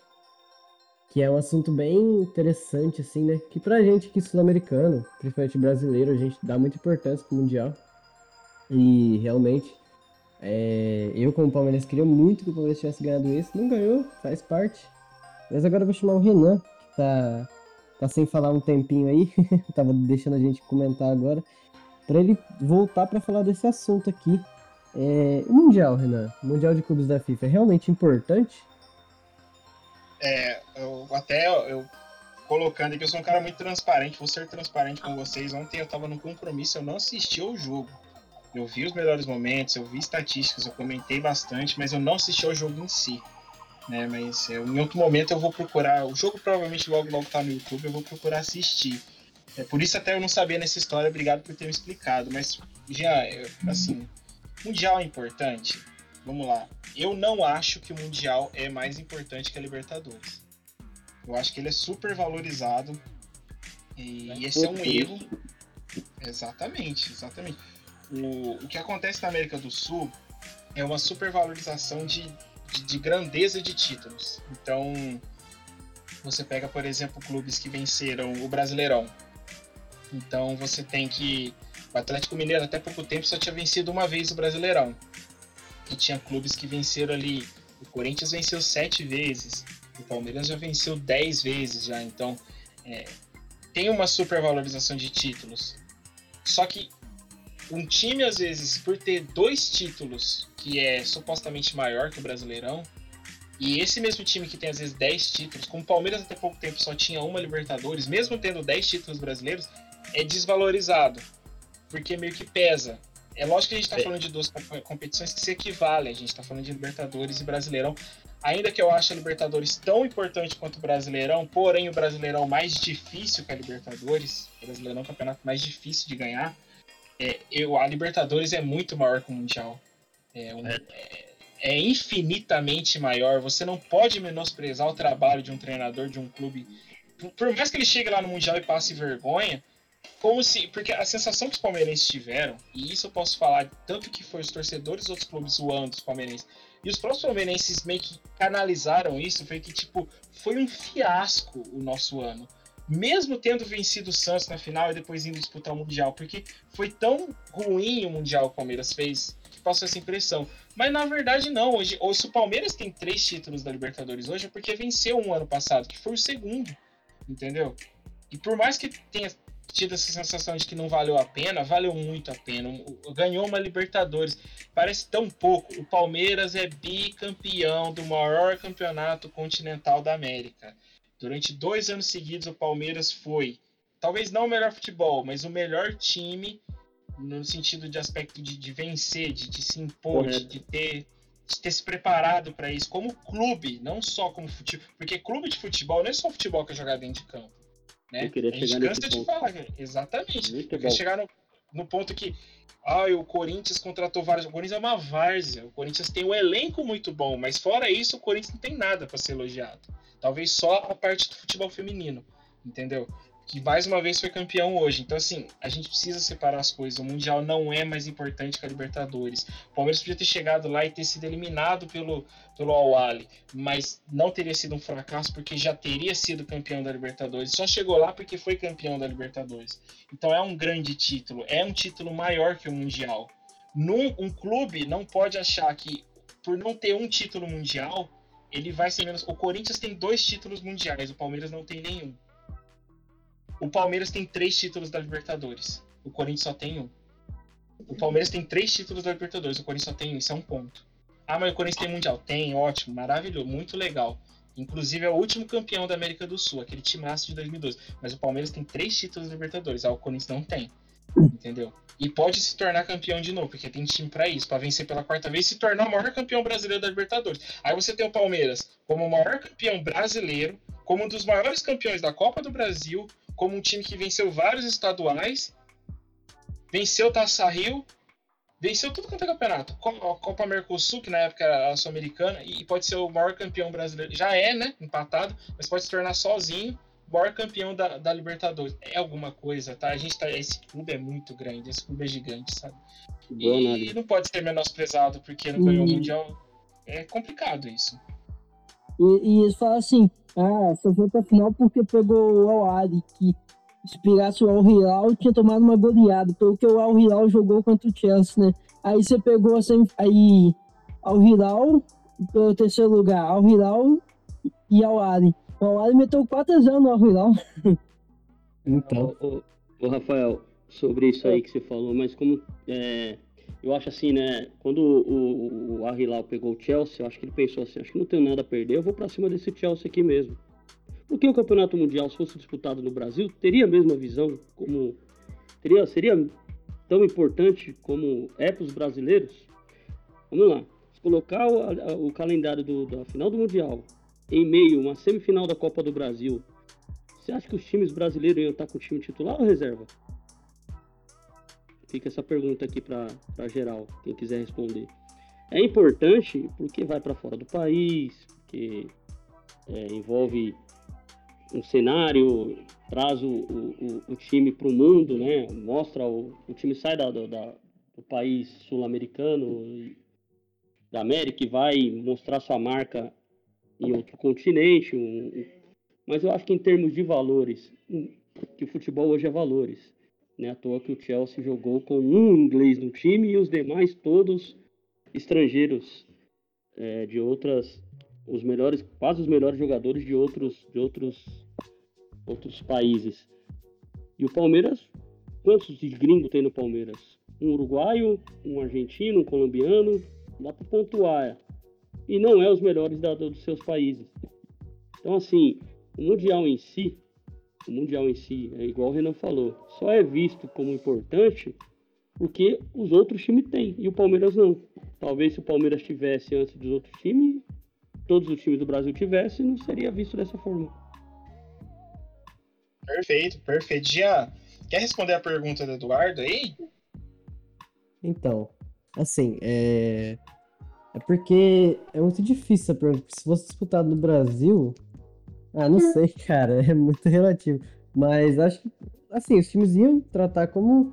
que é um assunto bem interessante, assim, né? Que pra gente aqui sul-americano, principalmente brasileiro, a gente dá muita importância pro Mundial. E realmente, é, eu como palmeirense queria muito que o Palmeiras tivesse ganhado esse. Não ganhou, faz parte. Mas agora eu vou chamar o Renan, que tá, tá sem falar um tempinho aí, tava deixando a gente comentar agora, pra ele voltar pra falar desse assunto aqui. É, o Mundial, Renan, o Mundial de Clubes da FIFA é realmente importante? É, eu até eu colocando aqui, eu sou um cara muito transparente, vou ser transparente com vocês. Ontem eu tava num compromisso, eu não assisti ao jogo. Eu vi os melhores momentos, eu vi estatísticas, eu comentei bastante, mas eu não assisti ao jogo em si. Né, mas eu, em outro momento eu vou procurar. O jogo provavelmente logo logo tá no YouTube, eu vou procurar assistir. É por isso até eu não sabia nessa história, obrigado por ter me explicado. Mas, já, assim, Mundial é importante? Vamos lá. Eu não acho que o Mundial é mais importante que a Libertadores. Eu acho que ele é super valorizado. E esse é um erro. Exatamente, exatamente. O, o que acontece na América do Sul é uma supervalorização de, de, de grandeza de títulos. Então, você pega, por exemplo, clubes que venceram o Brasileirão. Então, você tem que. O Atlético Mineiro, até pouco tempo, só tinha vencido uma vez o Brasileirão. E tinha clubes que venceram ali. O Corinthians venceu sete vezes. O Palmeiras já venceu dez vezes já. Então, é, tem uma supervalorização de títulos. Só que um time, às vezes, por ter dois títulos, que é supostamente maior que o Brasileirão, e esse mesmo time que tem, às vezes, 10 títulos, como o Palmeiras até pouco tempo só tinha uma Libertadores, mesmo tendo 10 títulos brasileiros, é desvalorizado. Porque meio que pesa. É lógico que a gente está É. falando de duas comp- competições que se equivalem. A gente está falando de Libertadores e Brasileirão. Ainda que eu ache a Libertadores tão importante quanto o Brasileirão, porém o Brasileirão mais difícil que a Libertadores, o Brasileirão é o campeonato mais difícil de ganhar, é, eu, a Libertadores é muito maior que o Mundial. É, um- É. é- é infinitamente maior. Você não pode menosprezar o trabalho de um treinador de um clube. Por mais que ele chegue lá no Mundial e passe vergonha, como se. Porque a sensação que os palmeirenses tiveram, e isso eu posso falar, tanto que foi os torcedores dos outros clubes zoando os palmeirenses, e os próprios palmeirenses meio que canalizaram isso, foi que, tipo, foi um fiasco o nosso ano. Mesmo tendo vencido o Santos na final e depois indo disputar o Mundial, porque foi tão ruim o Mundial que o Palmeiras fez que passou essa impressão. Mas na verdade não, hoje, ou se o Palmeiras tem três títulos da Libertadores hoje é porque venceu um ano passado, que foi o segundo, entendeu? E por mais que tenha tido essa sensação de que não valeu a pena, valeu muito a pena. Ganhou uma Libertadores, parece tão pouco. O Palmeiras é bicampeão do maior campeonato continental da América. Durante dois anos seguidos, o Palmeiras foi, talvez não o melhor futebol, mas o melhor time no sentido de aspecto de, de vencer, de, de se impor, de, de ter, de ter se preparado para isso, como clube, não só como futebol. Porque clube de futebol não é só futebol que é jogado dentro de campo. Né? Eu queria a gente chegar nesse ponto. falar, cara. exatamente. Muito Eu bom. queria chegar no, no ponto que ah, o Corinthians contratou vários. O Corinthians é uma várzea. O Corinthians tem um elenco muito bom, mas fora isso, o Corinthians não tem nada para ser elogiado. Talvez só a parte do futebol feminino, entendeu? Que mais uma vez foi campeão hoje. Então, assim, a gente precisa separar as coisas. O Mundial não é mais importante que a Libertadores. O Palmeiras podia ter chegado lá e ter sido eliminado pelo, pelo Al-Ali, mas não teria sido um fracasso porque já teria sido campeão da Libertadores. Só chegou lá porque foi campeão da Libertadores. Então é um grande título, é um título maior que o Mundial. Num, um clube não pode achar que, por não ter um título mundial, ele vai ser menos. O Corinthians tem dois títulos mundiais, o Palmeiras não tem nenhum. O Palmeiras tem três títulos da Libertadores. O Corinthians só tem um. O Palmeiras tem três títulos da Libertadores, o Corinthians só tem um. Isso é um ponto. Ah, mas o Corinthians tem mundial? Tem, ótimo, maravilhoso, muito legal. Inclusive é o último campeão da América do Sul, aquele timaço de 2012. Mas o Palmeiras tem três títulos da Libertadores, ah, o Corinthians não tem. Entendeu? E pode se tornar campeão de novo, porque tem time para isso, para vencer pela quarta vez e se tornar o maior campeão brasileiro da Libertadores. Aí você tem o Palmeiras como o maior campeão brasileiro, como um dos maiores campeões da Copa do Brasil, como um time que venceu vários estaduais, venceu Taça Rio, venceu tudo quanto é campeonato. A Copa Mercosul, que na época era a Sul-Americana, e pode ser o maior campeão brasileiro. Já é, né? Empatado, mas pode se tornar sozinho o maior campeão da, da Libertadores. É alguma coisa, tá? A gente tá. Esse clube é muito grande, esse clube é gigante, sabe? E, e não pode ser menosprezado porque não ganhou o Mundial. É complicado isso. E, e eles falam assim, ah, só foi pra final porque pegou o Al-Ali, que inspirasse o Al Hilal, tinha tomado uma goleada, pelo que o Al Hilal jogou contra o Chelsea, né? Aí você pegou assim, aí Al Hilal pelo terceiro lugar, Al Hilal e Al Ali. O Al Ali meteu 4 x 0 no Al Hilal. Então. Ô, ô, Rafael, sobre isso aí que você falou, mas como é, eu acho assim, né? Quando o, o, o Al Hilal pegou o Chelsea, eu acho que ele pensou assim, acho que não tenho nada a perder, eu vou para cima desse Chelsea aqui mesmo. Porque o Campeonato Mundial, se fosse disputado no Brasil, teria a mesma visão, como teria, seria tão importante como é para os brasileiros. Vamos lá, se colocar o, o calendário do, da final do Mundial em meio a uma semifinal da Copa do Brasil, você acha que os times brasileiros iam estar com o time titular ou reserva? Fica essa pergunta aqui para geral, quem quiser responder. É importante porque vai para fora do país, porque é, envolve um cenário, traz o, o, o time para o mundo, né? Mostra o, o time sai da, da, do país sul-americano, da América, e vai mostrar sua marca em outro continente. Um, mas eu acho que em termos de valores, que o futebol hoje é valores. Né? À toa que o Chelsea jogou com um inglês no time e os demais todos estrangeiros é, de outras os melhores, quase os melhores jogadores de outros, de outros, outros países. E o Palmeiras, quantos de gringo tem no Palmeiras? Um uruguaio, um argentino, um colombiano, dá para pontuar. E não é os melhores da, dos seus países. Então, assim, o Mundial em si, o Mundial em si, é igual o Renan falou, só é visto como importante porque os outros times têm e o Palmeiras não. Talvez se o Palmeiras tivesse antes dos outros times, todos os times do Brasil tivessem, não seria visto dessa forma. Perfeito, perfeito. Jean, quer responder a pergunta do Eduardo aí? Então, assim, é. É porque é muito difícil essa pergunta. Se fosse disputado no Brasil. Ah, não sei, cara. É muito relativo. Mas acho que, assim, os times iam tratar como.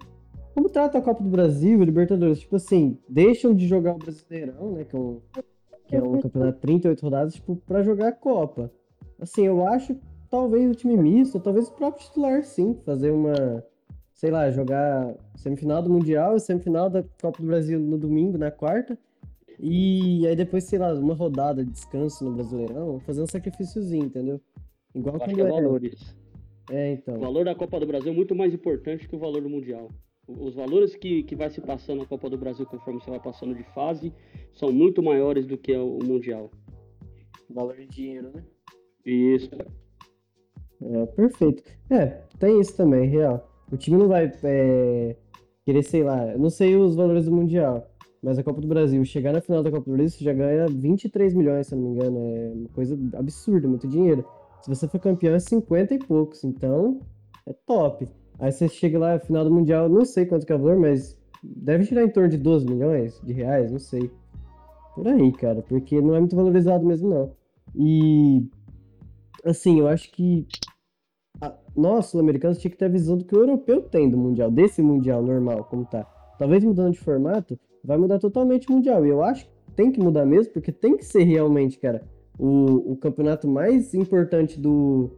Como trata a Copa do Brasil, Libertadores. Tipo assim, deixam de jogar o Brasileirão, né? Que é um que é um campeonato de 38 rodadas, tipo, pra jogar a Copa. Assim, eu acho talvez o time misto, talvez o próprio titular, sim, fazer uma, sei lá, jogar semifinal do Mundial e semifinal da Copa do Brasil no domingo, na quarta. E aí depois, sei lá, uma rodada de descanso no Brasileirão, fazer um sacrifíciozinho, entendeu? Igual eu quando é valores. É, então. O valor da Copa do Brasil é muito mais importante que o valor do Mundial. Os valores que, que vai se passando na Copa do Brasil conforme você vai passando de fase são muito maiores do que o Mundial. Valor de dinheiro, né? Isso. É, perfeito. É, tem isso também, real. O time não vai é, querer, sei lá, eu não sei os valores do Mundial, mas a Copa do Brasil, chegar na final da Copa do Brasil, você já ganha 23 milhões, se não me engano. É uma coisa absurda, muito dinheiro. Se você for campeão, é 50 e poucos, então é top. Aí você chega lá, final do Mundial, não sei quanto que é o valor, mas deve girar em torno de 12 milhões de reais, não sei. Por aí, cara, porque não é muito valorizado mesmo, não. E, assim, eu acho que nós, sul-americanos, tinha que ter a visão do que o europeu tem do Mundial, desse Mundial normal, como tá. Talvez mudando de formato, vai mudar totalmente o Mundial. E eu acho que tem que mudar mesmo, porque tem que ser realmente, cara, o, o campeonato mais importante do,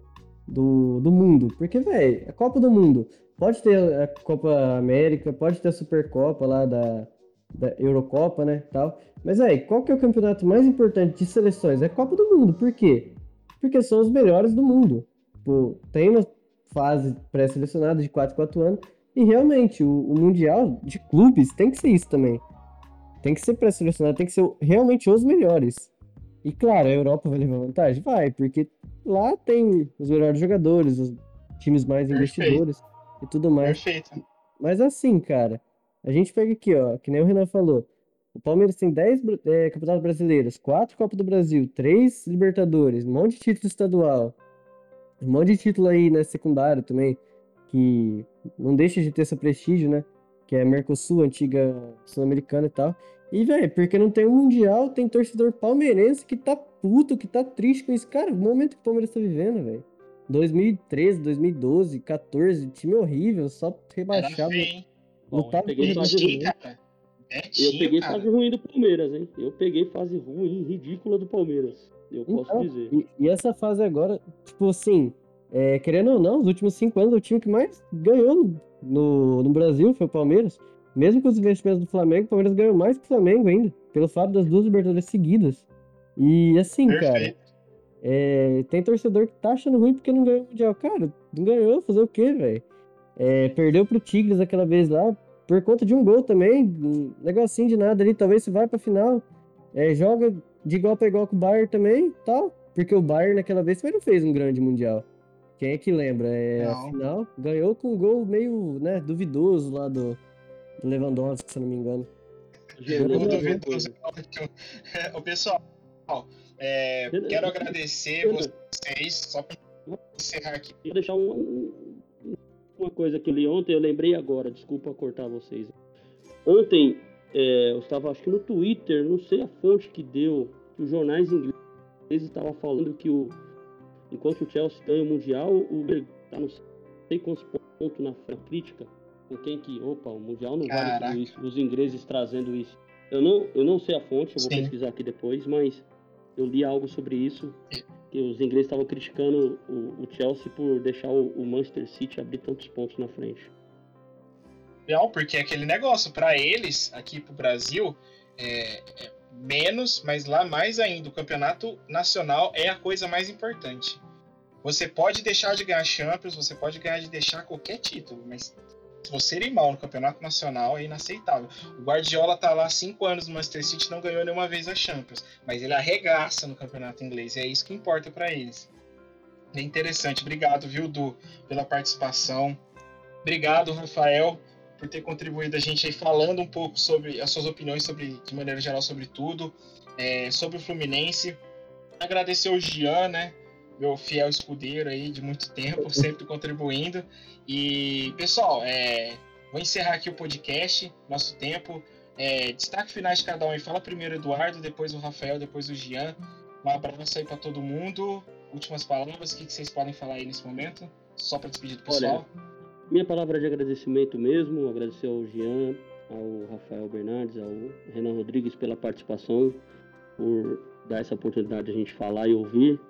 do, do mundo. Porque, velho, a Copa do Mundo. Pode ter a Copa América, pode ter a Supercopa lá da, da Eurocopa, né, tal. Mas aí, qual que é o campeonato mais importante de seleções? É Copa do Mundo. Por quê? Porque são os melhores do mundo. Pô, tem uma fase pré-selecionada de 4 4 anos e realmente o, o mundial de clubes tem que ser isso também. Tem que ser pré-selecionado, tem que ser realmente os melhores. E claro, a Europa vai levar vantagem? Vai, porque lá tem os melhores jogadores, os times mais Perfeito. investidores e tudo mais. Perfeito. Mas assim, cara, a gente pega aqui, ó, que nem o Renan falou. O Palmeiras tem 10 bra- é, campeonatos brasileiros, 4 Copa do Brasil, 3 Libertadores, um monte de título estadual, um monte de título aí, né, secundário também, que não deixa de ter esse prestígio, né? Que é Mercosul, antiga Sul-Americana e tal. E, velho, porque não tem um Mundial, tem torcedor palmeirense que tá puto, que tá triste com isso. Cara, o momento que o Palmeiras tá vivendo, velho. 2013, 2012, 14, time horrível, só rebaixado. eu peguei por fase ruim. cara. Eu Betinho, peguei cara. fase ruim do Palmeiras, hein? Eu peguei fase ruim, ridícula do Palmeiras. Eu posso Então, dizer. E, e essa fase agora, tipo assim, é, querendo ou não, os últimos cinco anos, o time que mais ganhou no, no Brasil foi o Palmeiras. Mesmo com os investimentos do Flamengo, o Palmeiras ganhou mais que o Flamengo ainda, pelo fato das duas Libertadores seguidas. E assim, cara, Perfeito. é, tem torcedor que tá achando ruim porque não ganhou o Mundial. Cara, não ganhou, fazer o quê, velho? É, perdeu pro Tigres aquela vez lá, por conta de um gol também, um negocinho de nada ali, talvez se vai pra final. É, joga de igual pra igual com o Bayern também, tal. Porque o Bayern naquela vez também não fez um grande Mundial. Quem é que lembra? É, a Não. final ganhou com um gol meio, né, duvidoso lá do, do Lewandowski, se eu não me engano. Uma duvidoso. O pessoal, é, quero agradecer vocês, só para encerrar aqui. Queria deixar um- uma coisa que eu li ontem, eu lembrei agora, desculpa cortar vocês. Ontem, é, eu estava, acho que no Twitter, não sei a fonte que deu, que os jornais ingleses estavam falando que o, enquanto o Chelsea ganha o Mundial, o está não sei quantos pontos na frente crítica, com quem que, opa, o Mundial não vale Caraca. tudo isso, os ingleses trazendo isso. Eu não, eu não sei a fonte, eu vou Sim. pesquisar aqui depois, mas eu li algo sobre isso, que os ingleses estavam criticando o, o Chelsea por deixar o, o Manchester City abrir tantos pontos na frente. Não, porque é aquele negócio, para eles, aqui pro Brasil, é, é menos, mas lá mais ainda, o campeonato nacional é a coisa mais importante. Você pode deixar de ganhar Champions, você pode ganhar de deixar qualquer título, mas se você ir mal no campeonato nacional é inaceitável. O Guardiola tá lá há cinco anos no Manchester City não ganhou nenhuma vez a Champions, mas ele arregaça no campeonato inglês, e é isso que importa para eles. É interessante, obrigado, viu, Du, pela participação. Obrigado, Rafael, por ter contribuído a gente aí falando um pouco sobre as suas opiniões sobre, de maneira geral, sobre tudo, é, sobre o Fluminense. Agradecer o Gian, né? Meu fiel escudeiro aí de muito tempo, sempre contribuindo. E, pessoal, é, vou encerrar aqui o podcast, nosso tempo. É, destaque finais de cada um aí. Fala primeiro Eduardo, depois o Rafael, depois o Gian. Um abraço aí para todo mundo. Últimas palavras, o que, que vocês podem falar aí nesse momento? Só para despedir do pessoal. Minha palavra de agradecimento mesmo, agradecer ao Jean, ao Rafael Bernardes, ao Renan Rodrigues pela participação, por dar essa oportunidade de a gente falar e ouvir.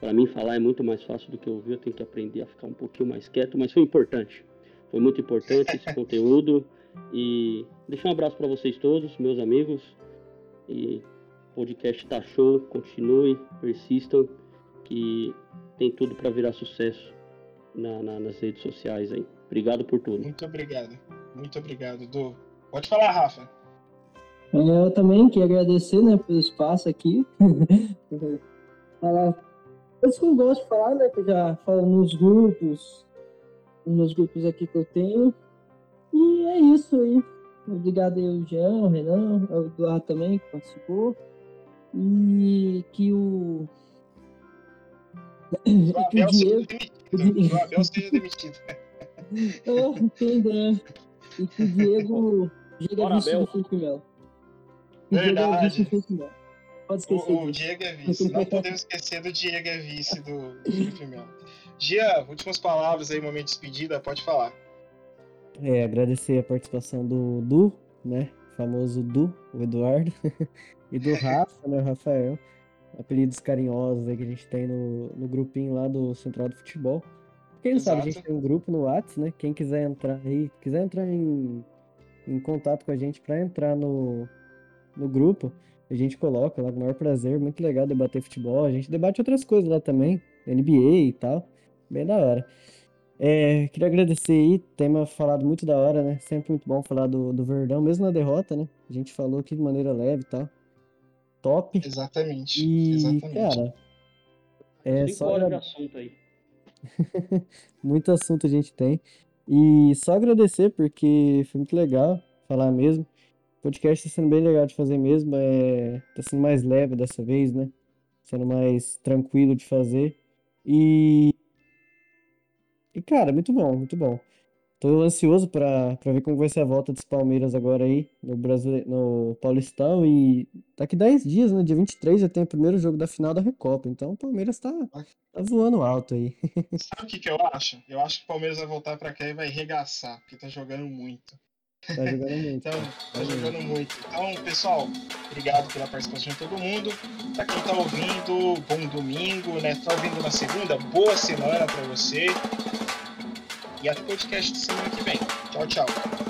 Para mim, falar é muito mais fácil do que ouvir, eu tenho que aprender a ficar um pouquinho mais quieto, mas foi importante. Foi muito importante esse conteúdo. E deixar um abraço para vocês todos, meus amigos. E o podcast tá show, continue, persistam, que tem tudo para virar sucesso na- na- nas redes sociais aí. Obrigado por tudo. Muito obrigado. Muito obrigado, Du. Pode falar, Rafa. É, Eu também queria agradecer, né, pelo espaço aqui. falar coisas que eu gosto de falar, né, que eu já falo nos grupos, nos grupos aqui que eu tenho. E é isso aí. Obrigado aí ao Jean, ao Renan, ao Eduardo também, que participou. E que o. Que o Diego. O Abel seja demitido. É, entendeu? E que o Diego. Diego Bora, é Abel. o Diego é Verdade. Melo. Pode esquecer. O, o. Diego é vice. Não podemos esquecer do Diego é vice do, Felipe Melo. Gia, últimas palavras aí, momento de despedida, pode falar. É, agradecer a participação do Du, né? Famoso Du, o Eduardo. e do Rafa, né? O Rafael. Apelidos carinhosos aí que a gente tem no, no grupinho lá do Central do Futebol. Quem não sabe, a gente tem um grupo no Whats, né? Quem quiser entrar aí, quiser entrar em em contato com a gente para entrar no, no grupo. A gente coloca lá com o maior prazer, muito legal debater futebol. A gente debate outras coisas lá também, NBA e tal. Bem da hora. É, queria agradecer aí, tema falado muito da hora, né? Sempre muito bom falar do, do Verdão, mesmo na derrota, né? A gente falou aqui de maneira leve e tal. Top. Exatamente. E, Exatamente. cara, é Cinco só horas de agra- assunto aí. muito assunto a gente tem. E só agradecer, porque foi muito legal falar mesmo. O podcast tá sendo bem legal de fazer mesmo. É... Tá sendo mais leve dessa vez, né? Sendo mais tranquilo de fazer. E. E, cara, muito bom, muito bom. Tô ansioso pra, pra ver como vai ser a volta dos Palmeiras agora aí no Brasile... no Paulistão. E daqui 10 dias, né? Dia 23 já tem o primeiro jogo da final da Recopa. Então o Palmeiras tá, tá voando alto aí. Sabe o que, que eu acho? Eu acho que o Palmeiras vai voltar pra cá e vai regaçar, porque tá jogando muito. Tá jogando muito. Então, tá jogando muito. Então, pessoal, obrigado pela participação de todo mundo. Pra quem tá ouvindo, bom domingo, né? Tá ouvindo na segunda, boa semana pra você. E até podcast semana que vem. Tchau, tchau.